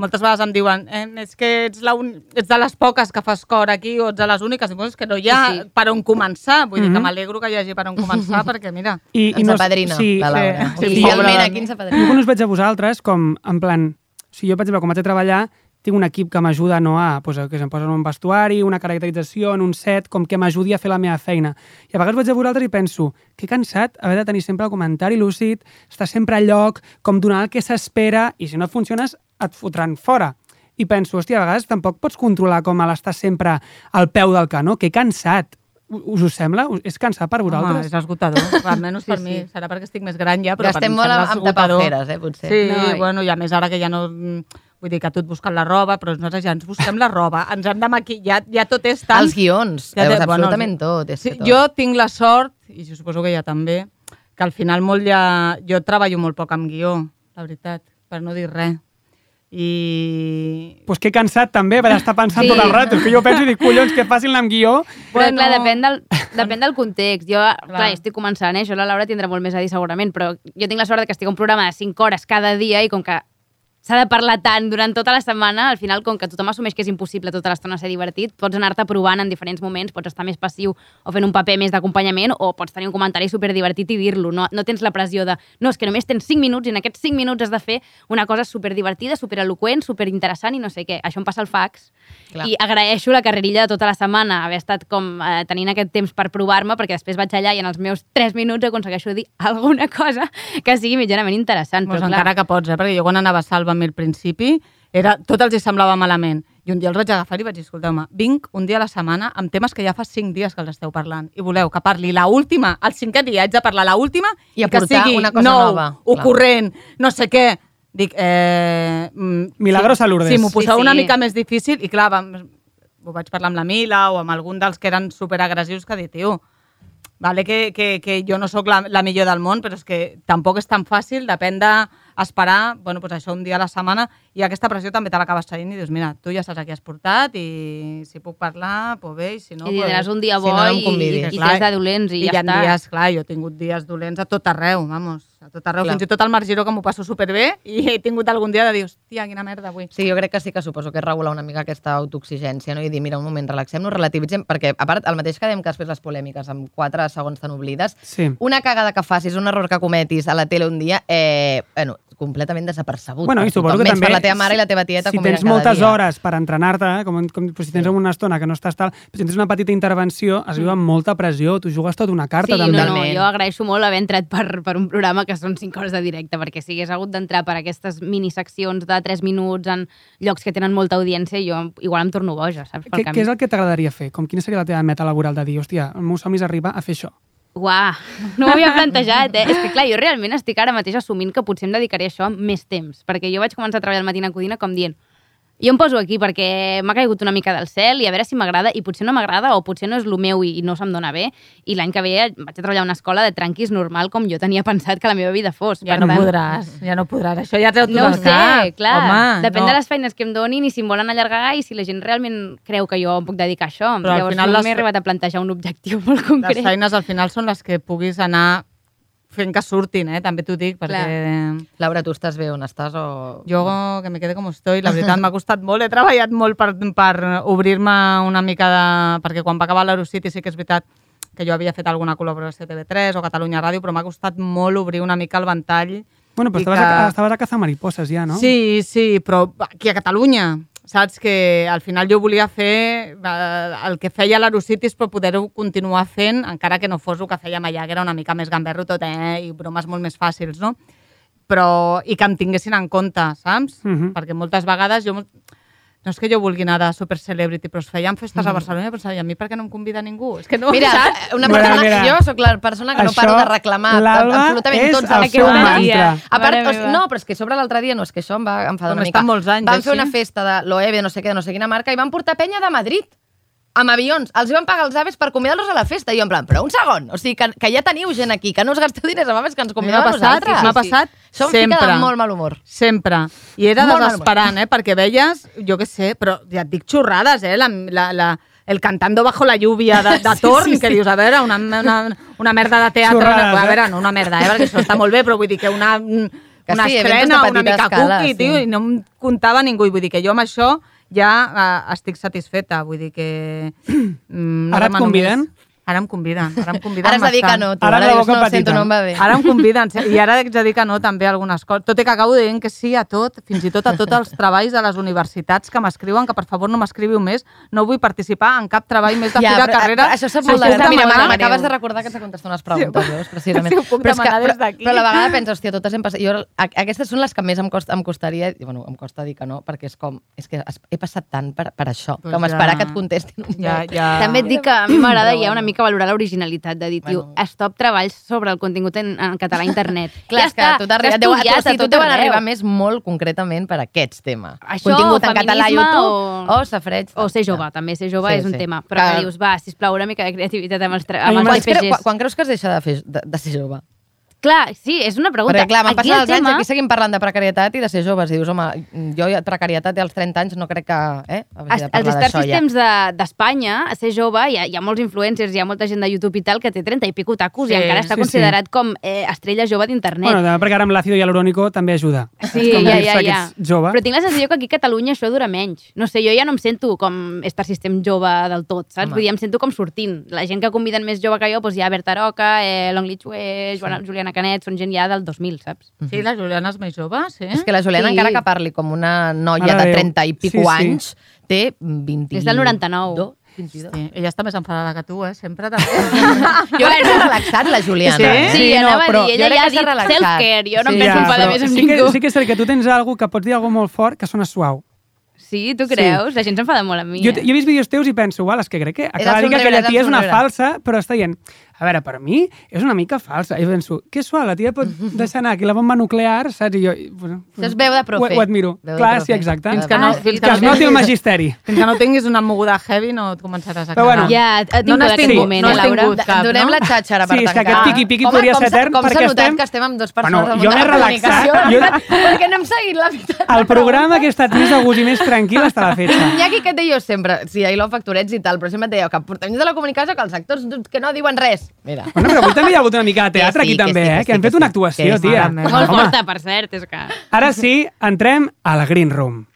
moltes vegades em diuen eh, és que ets, la un... ets de les poques que fas cor aquí o ets de les úniques. I "És que no hi ha Sí, sí. per on començar. Vull dir que Mhm. m'alegro que hi hagi per on començar perquè, mira... I, Ens no- apadrina, sí, la Laura. sí, sí, Oficialment pobra aquí ens Jo apadrina. quan us veig a vosaltres, com, en plan, O sigui, jo, per exemple, quan vaig a treballar, tinc un equip que m'ajuda no a, pues, que se'm posa en un vestuari, una caracterització, en un set, com que m'ajudi a fer la meva feina. I a vegades vaig a vosaltres i penso, que cansat haver de tenir sempre el comentari lúcid, estar sempre al lloc, com donar el que s'espera, i si no et funciones, et fotran fora. I penso, hòstia, a vegades tampoc pots controlar com l'estar sempre al peu del canó, que cansat. Us ho sembla? És cansat per Home, vosaltres? és esgotador, almenys Sí, per sí. mi. Serà perquè estic més gran ja, però per Gastem mi em molt amb, tapaferes, eh, potser. Sí, No, i- bueno, i a més ara que ja no... Vull dir que tu et busques la roba, però nosaltres ja ens busquem la roba, ens hem de maquillar, ja tot és tan... Els guions, Ja veus, bueno, absolutament tot. És Sí, que tot. jo tinc la sort, i jo suposo que ja també, que al final molt ja... Jo treballo molt poc amb guió, la veritat, per no dir res. I... Pues que cansat també, per estar pensant Sí. tot el rato. És que jo penso i dic, collons, que fàcil anar amb guió. Però, Bueno. clar, depèn del, depèn del context. Jo, clar. Clar. estic començant, eh? això la Laura tindrà molt més a dir segurament, però jo tinc la sort de que estic a un programa de 5 hores cada dia i com que s'ha de parlar tant durant tota la setmana, al final, com que tothom assumeix que és impossible tota l'estona ser divertit, pots anar-te provant en diferents moments, pots estar més passiu o fent un paper més d'acompanyament o pots tenir un comentari superdivertit i dir-lo. No, no tens la pressió de, no, és que només tens 5 minuts i en aquests 5 minuts has de fer una cosa superdivertida, supereloquent, superinteressant i no sé què. Això em passa al fax. Clar. I agraeixo la carrerilla de tota la setmana, haver estat com eh, tenint aquest temps per provar-me, perquè després vaig allà i en els meus 3 minuts aconsegueixo dir alguna cosa que sigui mitjanament interessant. Pues però, clar, encara que pots, eh? perquè jo quan anava a Salva al principi, era, tot els hi semblava malament. I un dia els vaig agafar i vaig dir, escolteu-me, vinc un dia a la setmana amb temes que ja fa cinc dies que els esteu parlant. I voleu que parli la última, el cinquè dia haig de parlar la última I que aportar sigui una cosa nou, nova, clar. ocorrent, no sé què. Dic, eh... mm, Milagros a Lourdes. Sí, m'ho poseu Sí, sí. una mica més difícil i clar, vam, ho vaig parlar amb la Mila o amb algun dels que eren superagressius que dit, tio, vale que, que, que jo no sóc la, la millor del món, però és que tampoc és tan fàcil, depèn d'esperar, bueno, pues això un dia a la setmana, i aquesta pressió també te l'acabes traient i dius, mira, tu ja saps a qui has portat i si puc parlar, pues bé, i si no... I tindràs pues, un dia si bo no, no em i, convidis. i, i Clar, tres de dolents i, I ja hi ha està. dies, clar, jo he tingut dies dolents a tot arreu, vamos, a tot arreu, Clar. fins i tot al Mar Giró que m'ho passo superbé i he tingut algun dia de dir, hòstia, quina merda avui. Sí, jo crec que sí que suposo que és regular una mica aquesta autoexigència no? i dir, mira, un moment, relaxem-nos, relativitzem, perquè a part, el mateix que dèiem que després les polèmiques amb 4 segons tan oblides, Sí. una cagada que facis, un error que cometis a la tele un dia, eh, bueno, completament desapercebut. Bueno, i suposo que també... la teva mare i la teva tieta, si com tens eren cada moltes dia. hores per entrenar-te, eh, com, com si tens una estona que no estàs tal, si tens una petita intervenció, es viu amb molta pressió, tu jugues tota una carta Sí, no, també. no, Totalment. jo agraeixo molt haver entrat per, per un programa que són 5 hores de directe, perquè si hagués hagut d'entrar per aquestes miniseccions de 3 minuts en llocs que tenen molta audiència, jo igual em torno boja, saps? Pel Què, camí. què és el que t'agradaria fer? Com quina seria la teva meta laboral de dir, hòstia, el meu somni és arribar a fer això? Uà, no m'ho havia plantejat, eh? És que, clar, jo realment estic ara mateix assumint que potser em dedicaré a això més temps, perquè jo vaig començar a treballar al matí a Codina com dient jo em poso aquí perquè m'ha caigut una mica del cel i a veure si m'agrada, i potser no m'agrada o potser no és el meu i, no se'm dona bé, i l'any que ve vaig a treballar a una escola de tranquis normal com jo tenia pensat que la meva vida fos. Ja Per no tant, podràs, ja no podràs. Això ja treu tot No el sé, cap. clar. Home, Depèn no. de les feines que em donin i si em volen allargar i si la gent realment creu que jo em puc dedicar a això. Però al Llavors final no les m'he arribat a plantejar un objectiu molt Les concret. feines al final són les que puguis anar fent que surtin, eh? també t'ho dic, perquè Laura, tu estàs bé on estàs o... jo que me quede com estoy, la veritat m'ha costat molt, he treballat molt per, per obrir-me una mica de... perquè quan va acabar l'Eurocity sí que és veritat que jo havia fet alguna col·laboració a TV3 o Catalunya Ràdio, però m'ha costat molt obrir una mica el ventall. Bueno, però estaves, que- a, estaves a caçar mariposses ja, no? Sí, sí, però aquí a Catalunya, saps? Que al final jo volia fer eh, el que feia l'Aerocities, però poder-ho continuar fent, encara que no fos el que fèiem allà, que era una mica més gamberro tot, eh? I bromes molt més fàcils, no? Però, i que em tinguessin en compte, saps? Mhm. Perquè moltes vegades jo... No és que jo vulgui anar de super celebrity, però es feien festes a Barcelona i pensava, i a mi per què no em convida ningú? És que no, Mira, saps? una Mira, persona, mira. jo sóc la persona que no Això, paro de reclamar l'Alba absolutament és tots el els seu mantra. A part, o no, però és que sobre l'altre dia, no, és que això em va enfadar Com una mica. estan molts anys, Van fer així. una festa de l'OEB, no sé què, de no sé quina marca, i van portar penya de Madrid amb avions. Els van pagar els aves per convidar-los a la festa. I jo en plan, però un segon, o sigui, que, que ja teniu gent aquí, que no us gasteu diners amb aves, que ens convideu M'ha a nosaltres. m'ha passat em fica sempre. de molt mal humor. Sempre. I era Molt desesperant, eh? Perquè veies, jo què sé, però ja et dic xorrades, eh? La, la, la, el cantando bajo la lluvia de, de Torn, sí, sí, que dius, a veure, una, una, una merda de teatre, Xorrades, a eh? veure, no una merda, eh? Perquè això està molt bé, però vull dir que una, una sí, estrena, una mica escala, cookie, sí. tio, i no em comptava ningú. I vull dir que jo amb això ja eh, estic satisfeta. Vull dir que... Mm, no Ara et conviden? més. Ara em conviden, ara em conviden Ara has de dir que no, tu. Ara Ara, dius, no, sento, no em va bé. Ara em conviden, sí, i ara haig de dir que no també a algunes coses. Tot i que acabo dient que sí a tot, fins i tot a tots els treballs de les universitats que m'escriuen, que per favor no m'escriviu més, no vull participar en cap treball més de Ja, fi de però, carrera. Això sap Si molt de. Mira, m'acabes de recordar que ets de contestar unes preguntes, Sí, veus, precisament. puc Però és que- però- d'aquí. Però a la vegada penso, hòstia, totes hem passat... Jo, aquestes són les que més em, costa, em costaria... i, Bueno, em costa dir que no, perquè és com... És que he passat tant per, per això, Doncs que ja. m'esperar que et contestin un Ja, ja... També et dic que a mi ja una bueno. Mica valorar l'originalitat de dir, tio, Bueno. stop treballs sobre el contingut en, en català a internet. Clar, ja és que està, a tu t'arriba... s'ha Deu, a tu, a tu tot arreu. arribar més molt concretament per aquests temes. Això, Contingut en català a YouTube o- o safreig. O ser jove, també ser jove Sí, és un sí. tema. Però que Que- dius, va, sisplau, una mica de creativitat amb els, amb els Quan, cre RPGs. quan, quan creus que es deixa de, fer, de, de ser jove? Clar, sí, és una pregunta. Perquè, clar, m'han Aquí passat el els anys i tema- aquí seguim parlant de precarietat i de ser joves. I dius, home, jo ja precarietat als 30 anys no crec que... Eh, parlar Star d'això ja. Systems de- d'Espanya, a ser jove, hi ha, hi ha molts influencers, hi ha molta gent de YouTube i tal que té 30 i pico tacos Sí, i encara està sí, considerat com eh, estrella jove d'internet. Bueno, perquè ara amb l'àcido hialurònico també ajuda. Sí, com ja, ja, ja. jove. Però tinc la sensació que aquí a Catalunya això dura menys. No sé, jo ja no em sento com Star System jove del tot, saps? Home. Vull dir, em sento com sortint. La gent que conviden més jove que jo, doncs hi ha Berta Roca, eh, Long Li Chue, Joana, Juliana Canet, són gent ja del 2000, saps? Sí, la Juliana és més jove, sí? És que la Juliana, Sí. encara que parli com una noia Mare de de Déu. 30 i pico Sí, sí. anys, té 20... Des del 99. 22. Sí, ella està més enfadada que tu, eh? Sempre també. Jo s'ha relaxat, la Juliana. Sí? eh? Sí, Sí, no, anava però a dir, ella ja ha dit self-care, jo no Sí, em penso ja, enfadar més amb sí ningú. que, sí que és cert que tu tens algú que pots dir alguna molt fort que sona suau. Sí, tu creus? La gent s'enfada molt amb mi. Jo, eh? jo he vist vídeos teus i penso, uau, és que crec que acaba de dir que aquella és el tia és una falsa, però està dient, a veure, per mi és una mica falsa. I penso, que suau, la tia pot deixar anar aquí la bomba nuclear, saps? I jo... Bueno, Això és veu de profe. Ho, ho admiro. Veu Clar, sí, exacte. Fins que no, Ah, fins Que que es no, noti el magisteri. fins que no tinguis una moguda heavy no et començaràs a Però cagar. bueno. Ja, et No tinc n'has aquest tingut, moment, no eh, has Laura? tingut. cap, Donem no? la xatxara per Sí, és que tancar. aquest piqui-piqui podria ser etern Com perquè s'ha notat estem- que estem amb dos Bueno, persones jo amb m'he una relaxat, comunicació. jo- Perquè no hem seguit la veritat. El programa que he estat més de gust i més tranquil està a la fetge. Hi ha qui que et deia jo sempre, sí, ahir factorets i tal, però sempre et deia que portem de la comunicació que els actors que no diuen res. Mira. Bueno, però avui també hi ha hagut una mica de teatre Que sí, aquí que també, sí, que eh? sí, Que han que fet una actuació, Que tia. Molt forta, per cert, és que... Ara sí, entrem a la Green Room.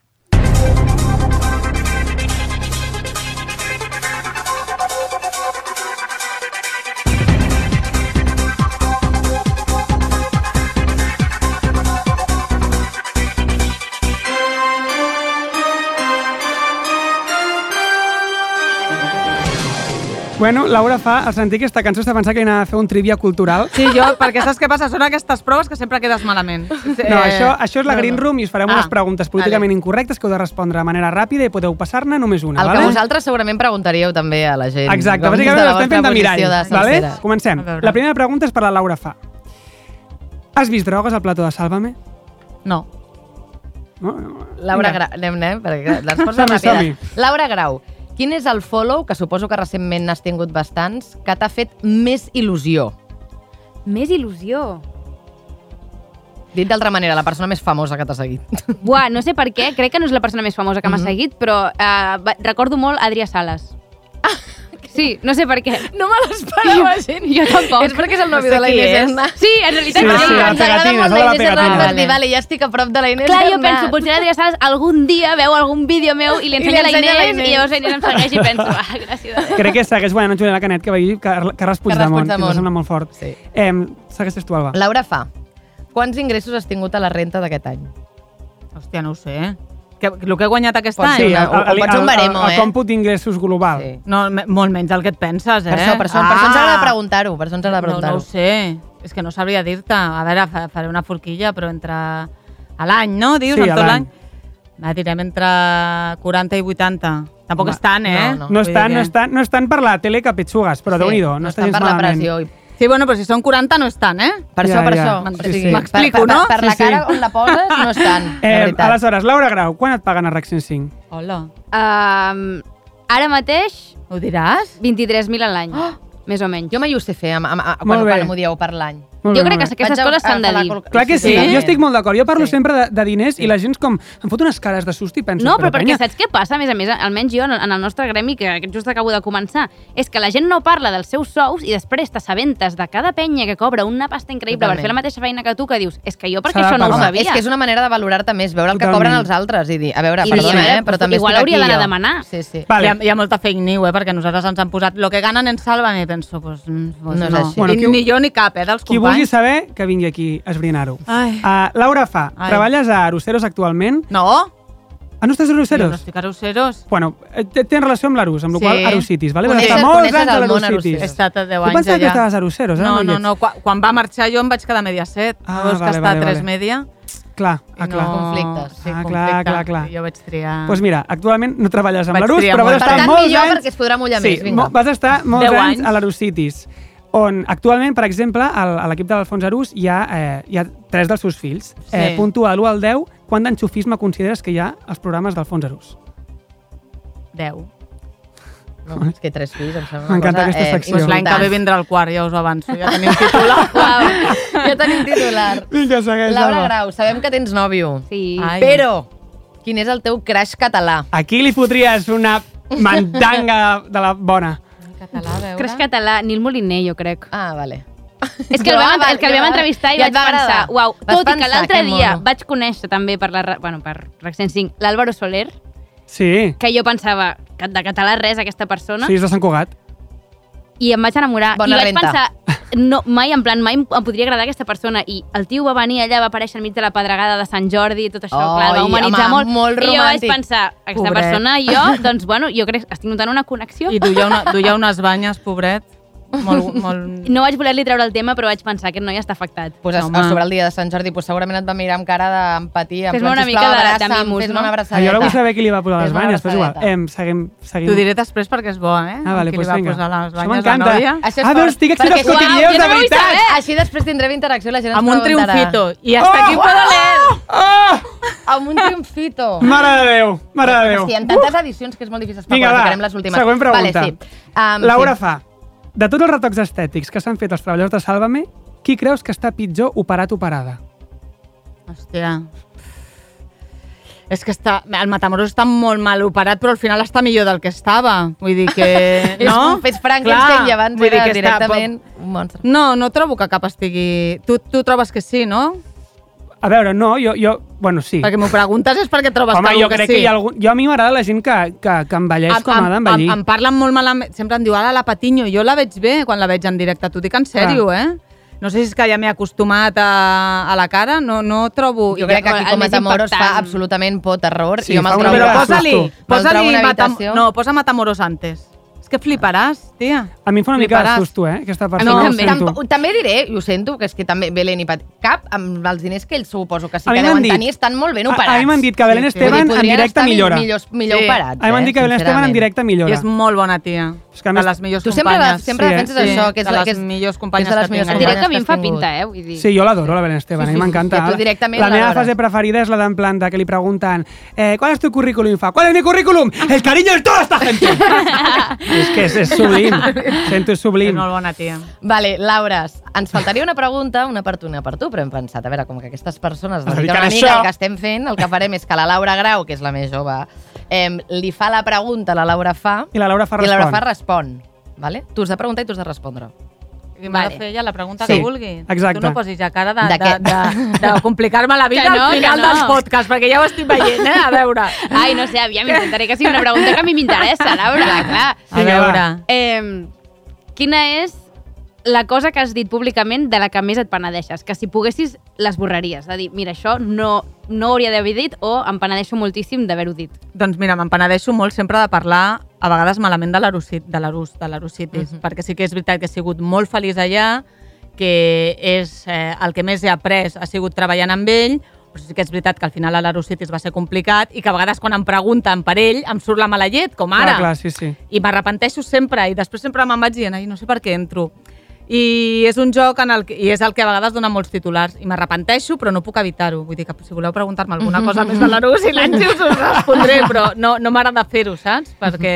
Bueno, Laura fa, al sentir aquesta cançó està pensant que anava a fer un trivia cultural. Sí, jo, perquè saps què passa? Són aquestes proves que sempre quedes malament. No, això, això és la Green Room i us farem Ah, unes preguntes políticament incorrectes que heu de respondre de manera ràpida i podeu passar-ne només una, El vale? que vosaltres segurament preguntaríeu també a la gent. Exacte, com bàsicament ho estem fent de mirall. de Vale? Comencem. La primera pregunta és per la Laura Fa. Has vist drogues al plató de Sálvame? No. No? Laura. Grau, anem, anem, perquè les Som-hi, ràpides. Laura Grau, quin és el follow, que suposo que recentment n'has tingut bastants, que t'ha fet més il·lusió? Més il·lusió. Dit d'altra manera, la persona més famosa que t'ha seguit. Buah, no sé per què, crec que no és la persona més famosa que m'ha Mhm. seguit, però eh, recordo molt Adrià Sales. Sí, no sé per què. No me l'esperava, gent. Jo tampoc. És perquè és el No nòvio sé de la Inés és. Hernán. Sí, en realitat Sí, sí, sí, ens agrada molt la Inés Hernán, dir, Vale. vale, ja estic a prop de la Inés Clar, jo penso, potser l'Adrià Sales algun dia veu algun vídeo meu i li I li ensenya la ensenya la Inés, Inés. i llavors la Inés em segueix i penso, ah, gràcies a Déu. Crec que segueix guanyant Juliana Canet, que va dir Car Carles Puigdemont, que em sembla molt fort. Sí. Eh, segueixes tu, Alba. Laura fa. Quants ingressos has tingut a la renta d'aquest any? Hòstia, no ho sé. Que, el que he guanyat aquest Pot any? Sí, o- o pot ser un baremo, el, el, eh? el còmput d'ingressos global. Sí. No, me- molt menys del que et penses, eh? Per això, per això, per això ens agrada preguntar-ho. Per això ens agrada No, no preguntar-ho. ho sé. És que no sabria dir-te. A veure, fa- faré una forquilla, però entre... A l'any, no? Dius, Sí, en a tot l'any. Va, direm entre 40 i 80. Tampoc Home, és tant, eh? no, No és Vull tant, no és tant, no és tant per la tele que pitxugues, però Sí, déu-n'hi-do, no, està estan gens per la malament. pressió. i- Sí, bueno, però si són 40 no és tant, eh? Per Ja, això, per ja. això. Sí, sí. M'explico, per, per, no? Per, per la Sí, sí. cara on la poses no és tant, de Eh, veritat. aleshores, Laura Grau, quan et paguen a RAC 105? Hola. Um, ara mateix, Ho diràs? 23.000 a l'any, més o menys. Jo mai ho sé fer amb, amb, amb, quan, quan m'ho dieu per l'any. Molt bé, Jo crec que aquestes Vaig coses s'han de dir. Clar que sí, Sí. jo estic molt d'acord. Jo parlo Sí. sempre de, de diners i la gent com... Em fot unes cares de susto i penso... No, però perquè penya, saps què passa? A més a més, almenys jo, en el nostre gremi, que just acabo de començar, és que la gent no parla dels seus sous i després t'assabentes de cada penya que cobra una pasta increïble per Totalment. fer la mateixa feina que tu, que dius, és que jo perquè això no ho sabia. És que és una manera de valorar-te més, veure el que Totalment. cobren els altres i dir, a veure, I perdona, veure, eh, però també igual estic hauria aquí d'anar a jo. demanar. Sí, sí. Vale. Hi, ha, hi ha molta fake news, eh? perquè nosaltres ens han posat lo que ganen en Salva i penso, pues, mm, pues No no. Bueno, ni jo ni cap, eh, dels Qui vulgui saber, que vingui aquí a esbrinar-ho. Uh, Laura Fa, Ai. treballes a Aruceros actualment. No, Ah, no estàs a jo no Aruceros? estic a Roseros. Bueno, eh, té- tens relació amb l'Arus, amb la Sí. qual Arusitis, vale? Coneixes- estar molts coneixes anys a l'Arusitis. He Aruceros. estat a 10 Jo anys pensava que allà. estaves a Aruceros, eh? No, no, no. Quan, quan va marxar jo em vaig quedar a Mediaset. Ah, Llavors vale, que està vale, a 3 vale. Media. Clar, ah, clar. Conflictes. Sí, Ah, clar, conflicte. clar, clar. I Jo vaig triar... Doncs pues mira, actualment no treballes amb l'Arus, però vas molt. Per estar tant, molts millor anys... perquè es podrà mullar sí, més, vinga. vas estar molts anys, anys. a l'Arusitis, on actualment, per exemple, al, a l'equip de l'Alfons Arús hi ha, eh, hi ha tres dels seus fills. Sí. Eh, puntua de l'1 al 10, quant d'enxufisme consideres que hi ha als programes d'Alfons Arús? 10. No, és que tres fills, em sembla una M'encanta cosa, aquesta eh, secció. Pues l'any que ve vindrà el quart, ja us ho avanço. Ja tenim titular. Uau, ja tenim titular. Vinga, segueix, Laura Alba. Grau, sabem que tens nòvio, Sí. Ai. però quin és el teu crash català? Aquí li fotries una mandanga de la bona. Català, a veure. Creix català, Nil Moliner, jo crec. Ah, vale. És que el vam, el que el vam entrevistar i ja vaig va pensar, uau, Vas tot i que pensar, l'altre dia mono. vaig conèixer també per la, bueno, per RAC 105 l'Àlvaro Soler, Sí, que jo pensava que de català res aquesta persona, sí, és de Sant Cugat. i em vaig enamorar. Bona I vaig renta. pensar, no, mai, en plan, mai em podria agradar aquesta persona. I el tio va venir allà, va aparèixer enmig de la pedregada de Sant Jordi i tot això, Ai, clar, va humanitzar home, molt. molt I jo vaig romàntic. pensar, aquesta Pobret. persona i jo, doncs, bueno, jo crec que estic notant una connexió. I duia, una, duia unes banyes, pobret. Molt, molt... No vaig voler-li treure el tema, però vaig pensar que no hi està afectat. Pues a, Home. a sobre el dia de Sant Jordi, pues segurament et va mirar amb cara d'empatia. en Fes-me una mica de- de fes-me no? una Ah, jo ara vull saber qui li va posar les banyes, però és igual. Em, seguim, seguim. T'ho diré després perquè és bo, eh? Ah, vale, Qui pues li va vinga. posar les banyes la m'encanta. nòvia. Això és Ah, veus, estic excitat perquè- als Uau, cotilleos, de no veritat! Així després tindrem interacció la gent Amb un triomfito. I hasta aquí puedo leer. Oh! Amb un triomfito. Mare de Déu, mare de Déu. Hi ha tantes edicions que és molt difícil esperar. Vinga, va, les últimes. següent pregunta. Vale, sí. Um, Laura sí. fa, de tots els retocs estètics que s'han fet als treballadors de Sálvame, qui creus que està pitjor operat o operada? Hòstia. És que està, el Matamoros està molt mal operat, però al final està millor del que estava. Vull dir que... És No? un fes Frankenstein i abans vull dir era que està- directament un monstre. No, no trobo que cap estigui... Tu, tu trobes que sí, no? A veure, no, jo... jo bueno, sí. Perquè m'ho preguntes és perquè trobes Home, que jo crec sí. que hi ha algun... Jo a mi m'agrada la gent que, que, que envelleix com ha d'envellir. em, em parlen molt malament, sempre em diu, ara la Patiño, jo la veig bé quan la veig en directe, t'ho dic en sèrio, eh? No sé si és que ja m'he acostumat a, a la cara, no, no trobo... Jo crec que aquí com a Matamoros fa absolutament por terror Sí, i jo me'l trobo... Però posa-li, susto. Me'l trobo posa-li a una Matam... habitació. No, posa Matamoros antes. Que fliparàs, tia. A mi em fa una mica de susto, eh? Aquesta A mi persona, ho també. Tamp també diré, i ho sento, que és que també Belén i Pat... Cap, amb els diners que ells suposo que sí A que deuen dit- tenir, estan molt ben A, operats. a mi m'han dit que Belén Sí. Esteban en directe millora. Millors, millor Sí. operats, A mi m'han eh, dit que Belén Esteban en directe I millora. és molt bona tia. És que a més- de les millors Tu sempre, companyes. sempre Sí, defenses eh? això, que és, de les que és, millors que és companyes de les que millors tinc. Et diré companyes que a mi em fa pinta, eh? Vull dir... Sí, jo l'adoro, la Belén Esteban, a mi m'encanta. Sí, directament la meva fase preferida és la d'en plan de que li pregunten eh, ¿cuál es tu currículum? I fa, ¿cuál es mi currículum? El cariño de toda esta gente. és que és, és sublim. Sento, és És sublim. molt bona tia. Vale, Laura, ens faltaria una pregunta, una per tu, una per tu, però hem pensat, a veure, com que aquestes persones es Es dediquen dediquen una mica al que estem fent, el que farem és que la Laura Grau, que és la més jove, eh, li fa la pregunta, la Laura fa, I la Laura fa i la Laura fa respon. Respon. Vale? Tu has de preguntar i tu has de respondre. I m'ha Vale. de fer ella la pregunta Sí, que vulgui. exacte. Tu no posis ja cara de, De de, de, de, complicar-me la vida Que no, al final no. dels podcasts, perquè ja ho estic veient, eh? A veure. Ai, no sé, aviam, intentaré que sigui una pregunta que a mi m'interessa, Laura, clar. A Vinga, va. veure. Eh, quina és la cosa que has dit públicament de la que més et penedeixes? Que si poguessis, l'esborraries. De dir, mira, això no, no hauria d'haver dit o em penedeixo moltíssim d'haver-ho dit. Doncs mira, me'n penedeixo molt sempre de parlar a vegades malament de l'Arucit, de de l'Arucitis, Mhm. perquè sí que és veritat que he sigut molt feliç allà, que és eh, el que més he après ha sigut treballant amb ell, però sí que és veritat que al final a l'Arucitis va ser complicat i que a vegades quan em pregunten per ell em surt la mala llet, com ara. Clar, clar, sí, sí. I m'arrepenteixo sempre i després sempre me'n vaig dient, no sé per què entro. I és un joc en el que, i és el que a vegades dona molts titulars. I m'arrepenteixo, però no puc evitar-ho. Vull dir que si voleu preguntar-me alguna cosa més de l'Arús i l'Àngels us respondré, però no, no m'agrada fer-ho, saps? Perquè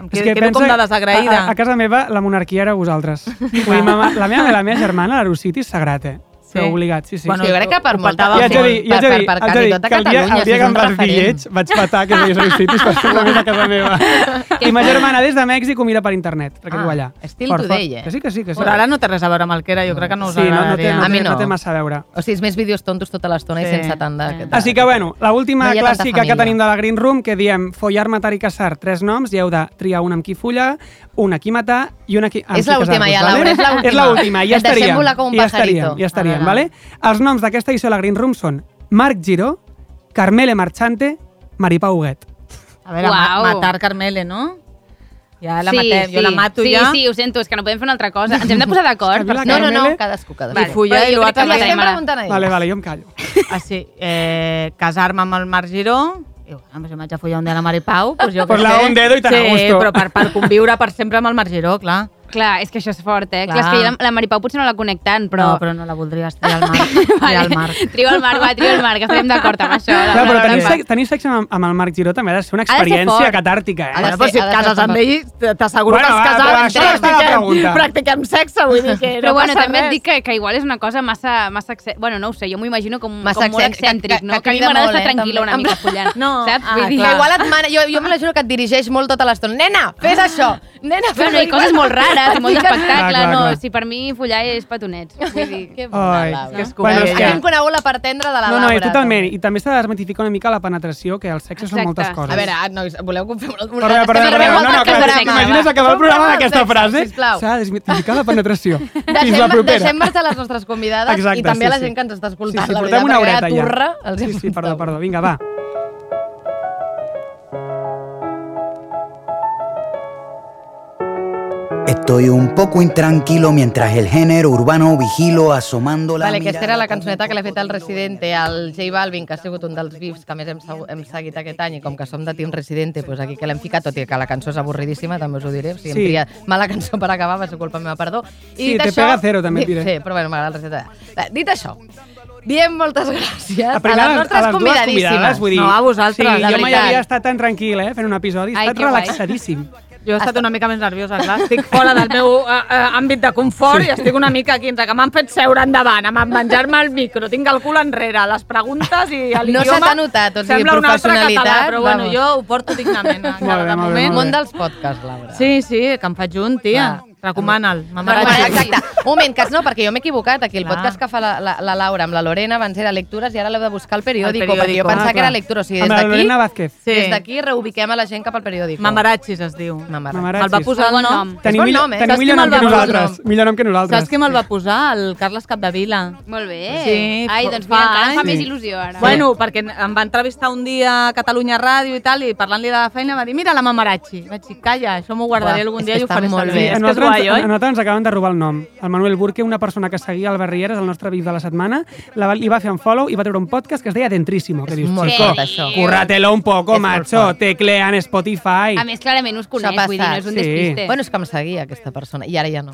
Em quedo, quedo com de desagraïda. A, a, a casa meva la monarquia era vosaltres. Vull dir, mama, la meva, la meva germana, l'Arusiti, és sagrat, eh? Sí. Però obligat, sí, sí. Bueno, jo crec que per molta I haig de dir, i de per, dir, per, per quasi tota que el dia, Catalunya, el dia si que és em vas dir lleig vaig patar que veies els citis per fer la a casa meva. I ma germana des de Mèxic ho mira per internet, perquè Ah, viu allà. estil Fort, today, fort. eh? Que sí, que sí, que sí. Però ara no té res a veure amb el que era, jo crec que no us Sí, no, no, té, agradaria. no, A mi té, no no. té massa a veure. O sigui, és més vídeos tontos tota l'estona i Sí. sense tant de... Així que, bueno, l'última No clàssica que tenim de la Green Room, que diem follar, matar i caçar, tres noms, i heu de triar un amb qui follar, un a qui matar i un a qui, amb És l'última casar-vos, ja, vale? Laura, és l'última. És l'última, ja Et deixem estaríem. volar com un ja pajarito. estaríem, ja estaríem, Ara, vale? Els noms d'aquesta edició de la Green Room són Marc Giró, Carmele Marchante, Maripau Huguet. A veure, ma Uau. matar Carmele, no? Ja la matem, jo la mato sí, ja. Sí, ho sento, és que no podem fer una altra cosa. Ens hem de posar d'acord. No, no, no, cadascú, cadascú. I Però i jo crec l'altre la estem Mara. preguntant a ell. Vale, vale, jo em callo. Ah, sí. Eh, Casar-me amb el Marc Giró. I, bueno, si em vaig a follar un dia a la Mari Pau, doncs jo Pues la sé. un dedo i tan a Sí, gusto. però per, per conviure per sempre amb el Marc Giró, clar. Clar, és que això és fort, eh? Clar, Clar. és que jo la, la Maripau potser no la conec tant, però... No, però no la voldries triar al Marc. Triar al Marc. Trio el Marc, va, trio el Marc, estarem d'acord amb això. La Clar, però tenir, va. sexe, tenir sexe amb, amb el Marc Giró també ha de ser una ser experiència fort. catàrtica, eh? Bueno, però ser- si et ser cases amb ell, t'asseguro Bueno, que casat. però això està la pregunta. practiquem sexe, vull dir que Però no bueno, passa també et dic que, que igual és una cosa massa... massa exce- bueno, no ho sé, jo m'ho imagino com, Massa com molt excèntric, no? que a mi m'agrada estar eh, tranquil·la una mica follant, No, saps? ah, Vull dir, Que igual et mana, jo, jo m'imagino que et dirigeix molt tota l'estona. Nena, fes això! Nena, fes Bueno, i coses molt rares, i molt d'espectacle, Clar, clar, no? clar. Si per mi follar és petonets. Vull dir... Que bona, Ai, Laura. que és Bueno, és Aquí que- hem conegut la part tendra de la No, no, Laura. és totalment. I també s'ha de desmitificar una mica la penetració, que el sexe són moltes coses. A veure, ah, nois, voleu que fem una... Perdona, perdona, perdona. No, no, clar, t'imagines acabar el programa Fem amb aquesta sexe, frase? S'ha de desmitificar la penetració. Fins la propera. deixem marxar les nostres convidades i també sí, a la sí. gent que ens està Sí, escoltant. sí, la portem una horeta ja. turra els Sí, sí, perdó, perdó. Vinga, va. Estoy un poco intranquilo mientras el género urbano vigilo asomando la Vale, aquesta mirada era la cançoneta que l'ha fet el de Residente, el J Balvin, que ha sigut un dels bifs que més hem, hem seguit aquest any, i com que som de Team Residente, doncs aquí que l'hem ficat, tot i que la cançó és avorridíssima, també us ho diré. O sigui, Sí. hem triat mala cançó per acabar, va ser culpa meva, perdó. Sí, te pega cero, també diré. Sí, però bueno, m'agrada el Residente. Dit això, diem moltes gràcies a, primer, les nostres a les convidadíssimes. convidades, vull dir, No, a vosaltres, Sí, la jo mai veritat. havia estat tan tranquil, eh, fent un episodi. He Ai, estat que guai. Jo he estat una mica més nerviosa, clar. Estic fora del meu uh, uh, àmbit de confort i estic una mica aquí, entre que m'han fet seure endavant, amb menjar-me el micro, tinc el cul enrere, les preguntes i No l'idioma... se t'ha notat, o sigui, sembla professionalitat, català, però bueno, vamos. jo ho porto dignament. Molt bé, encara, de molt bé, moment. molt Món dels podcasts, Laura. Sí, sí, que em faig un, tia. Recomana'l. Exacte. Un moment, que no, perquè jo m'he equivocat. Aquí el Clar. podcast que fa la, la, la Laura amb la Lorena abans era lectures i ara l'heu de buscar al periòdico, Al perquè jo periòdico. pensava Ah, que era clar. lectura. O sigui, Amb des la d'aquí Lorena Vázquez. Sí. des d'aquí reubiquem a la gent cap al periòdico. Mamarachis es diu. Mamarachis. Mamarachis. Me'l va posar el nom. Tenim, bon nom, eh? tenim millor nom que nosaltres. Millor nom que nosaltres. Saps qui me'l va posar? El Carles Capdevila. Molt bé. Sí, Ai, fa- doncs mira, encara em fa més il·lusió ara. Bueno, perquè em va entrevistar un dia a Catalunya Ràdio i tal, i parlant-li de la feina va dir, mira la Mamarachi. Vaig dir, calla, això m'ho guardaré algun dia i ho faré servir. és nosaltres, guai, ens, oi? a nosaltres ens acaben de robar el nom. El Manuel Burke, una persona que seguia el Barrieres, el nostre bif de la setmana, la, va- li va fer un follow i va treure un podcast que es deia Dentrísimo. Que És dius, molt fort, això. curratelo un poco, És macho, teclea en Spotify. A més, clarament us coneix, vull dir, no és un Sí. despiste. Bueno, és que em seguia aquesta persona, i ara ja no.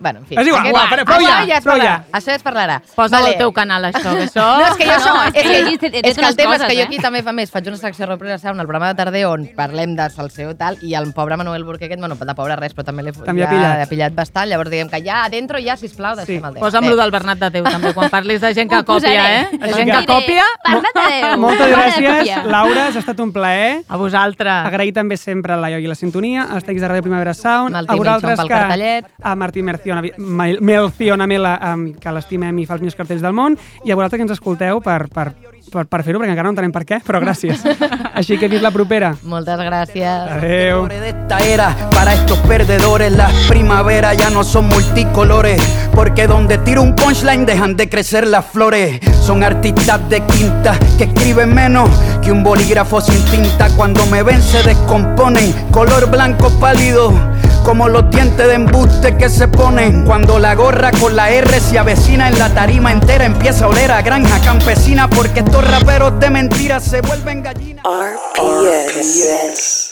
Bueno, en fi. És igual, Aquest- guau, però- ja, ja parlarà. ja. Això ja es parlarà. Posa al teu canal, això, que això... No, és que jo. No, és, és que he és que el tema és coses, que jo eh? aquí també fa més. Faig una secció de Represa Sound, el programa de tarder on parlem de salseo i tal, i el pobre Manuel Burque aquest, bueno, de pobre res, però també l'he També ha ja, pillat. ha pillat bastant. Llavors diguem que ja, dentro ja, sisplau, deixem Sí. el tema. Posa'm lo del Bernat de Déu, també, quan parlis de gent que posaré. eh? De Així gent que- copia, Bernat de Déu. Moltes de gràcies. Laura, ha estat un plaer. a vosaltres. Agrair també sempre la Ioi i la sintonia, als tècnics de Ràdio Primavera Sound, el a vosaltres que... A Martí Merciona, Mel- Melciona Mela, um, que l'estimem i fa els millors cartells del món, i a vosaltres que ens escolteu per, per, per, per fer-ho, perquè encara no entenem per què, però gràcies. Així que fins la propera. Moltes gràcies. Adeu. de esta era para estos perdedores las primaveras ya no son multicolores porque donde tiro un punchline dejan de crecer las flores son artistas de quinta que escriben menos que un bolígrafo sin tinta cuando me ven se descomponen color blanco pálido como los dientes de embuste que se ponen cuando la gorra con la R se avecina en la tarima entera empieza a oler a granja campesina porque estos raperos de mentiras se vuelven gallinas RPS.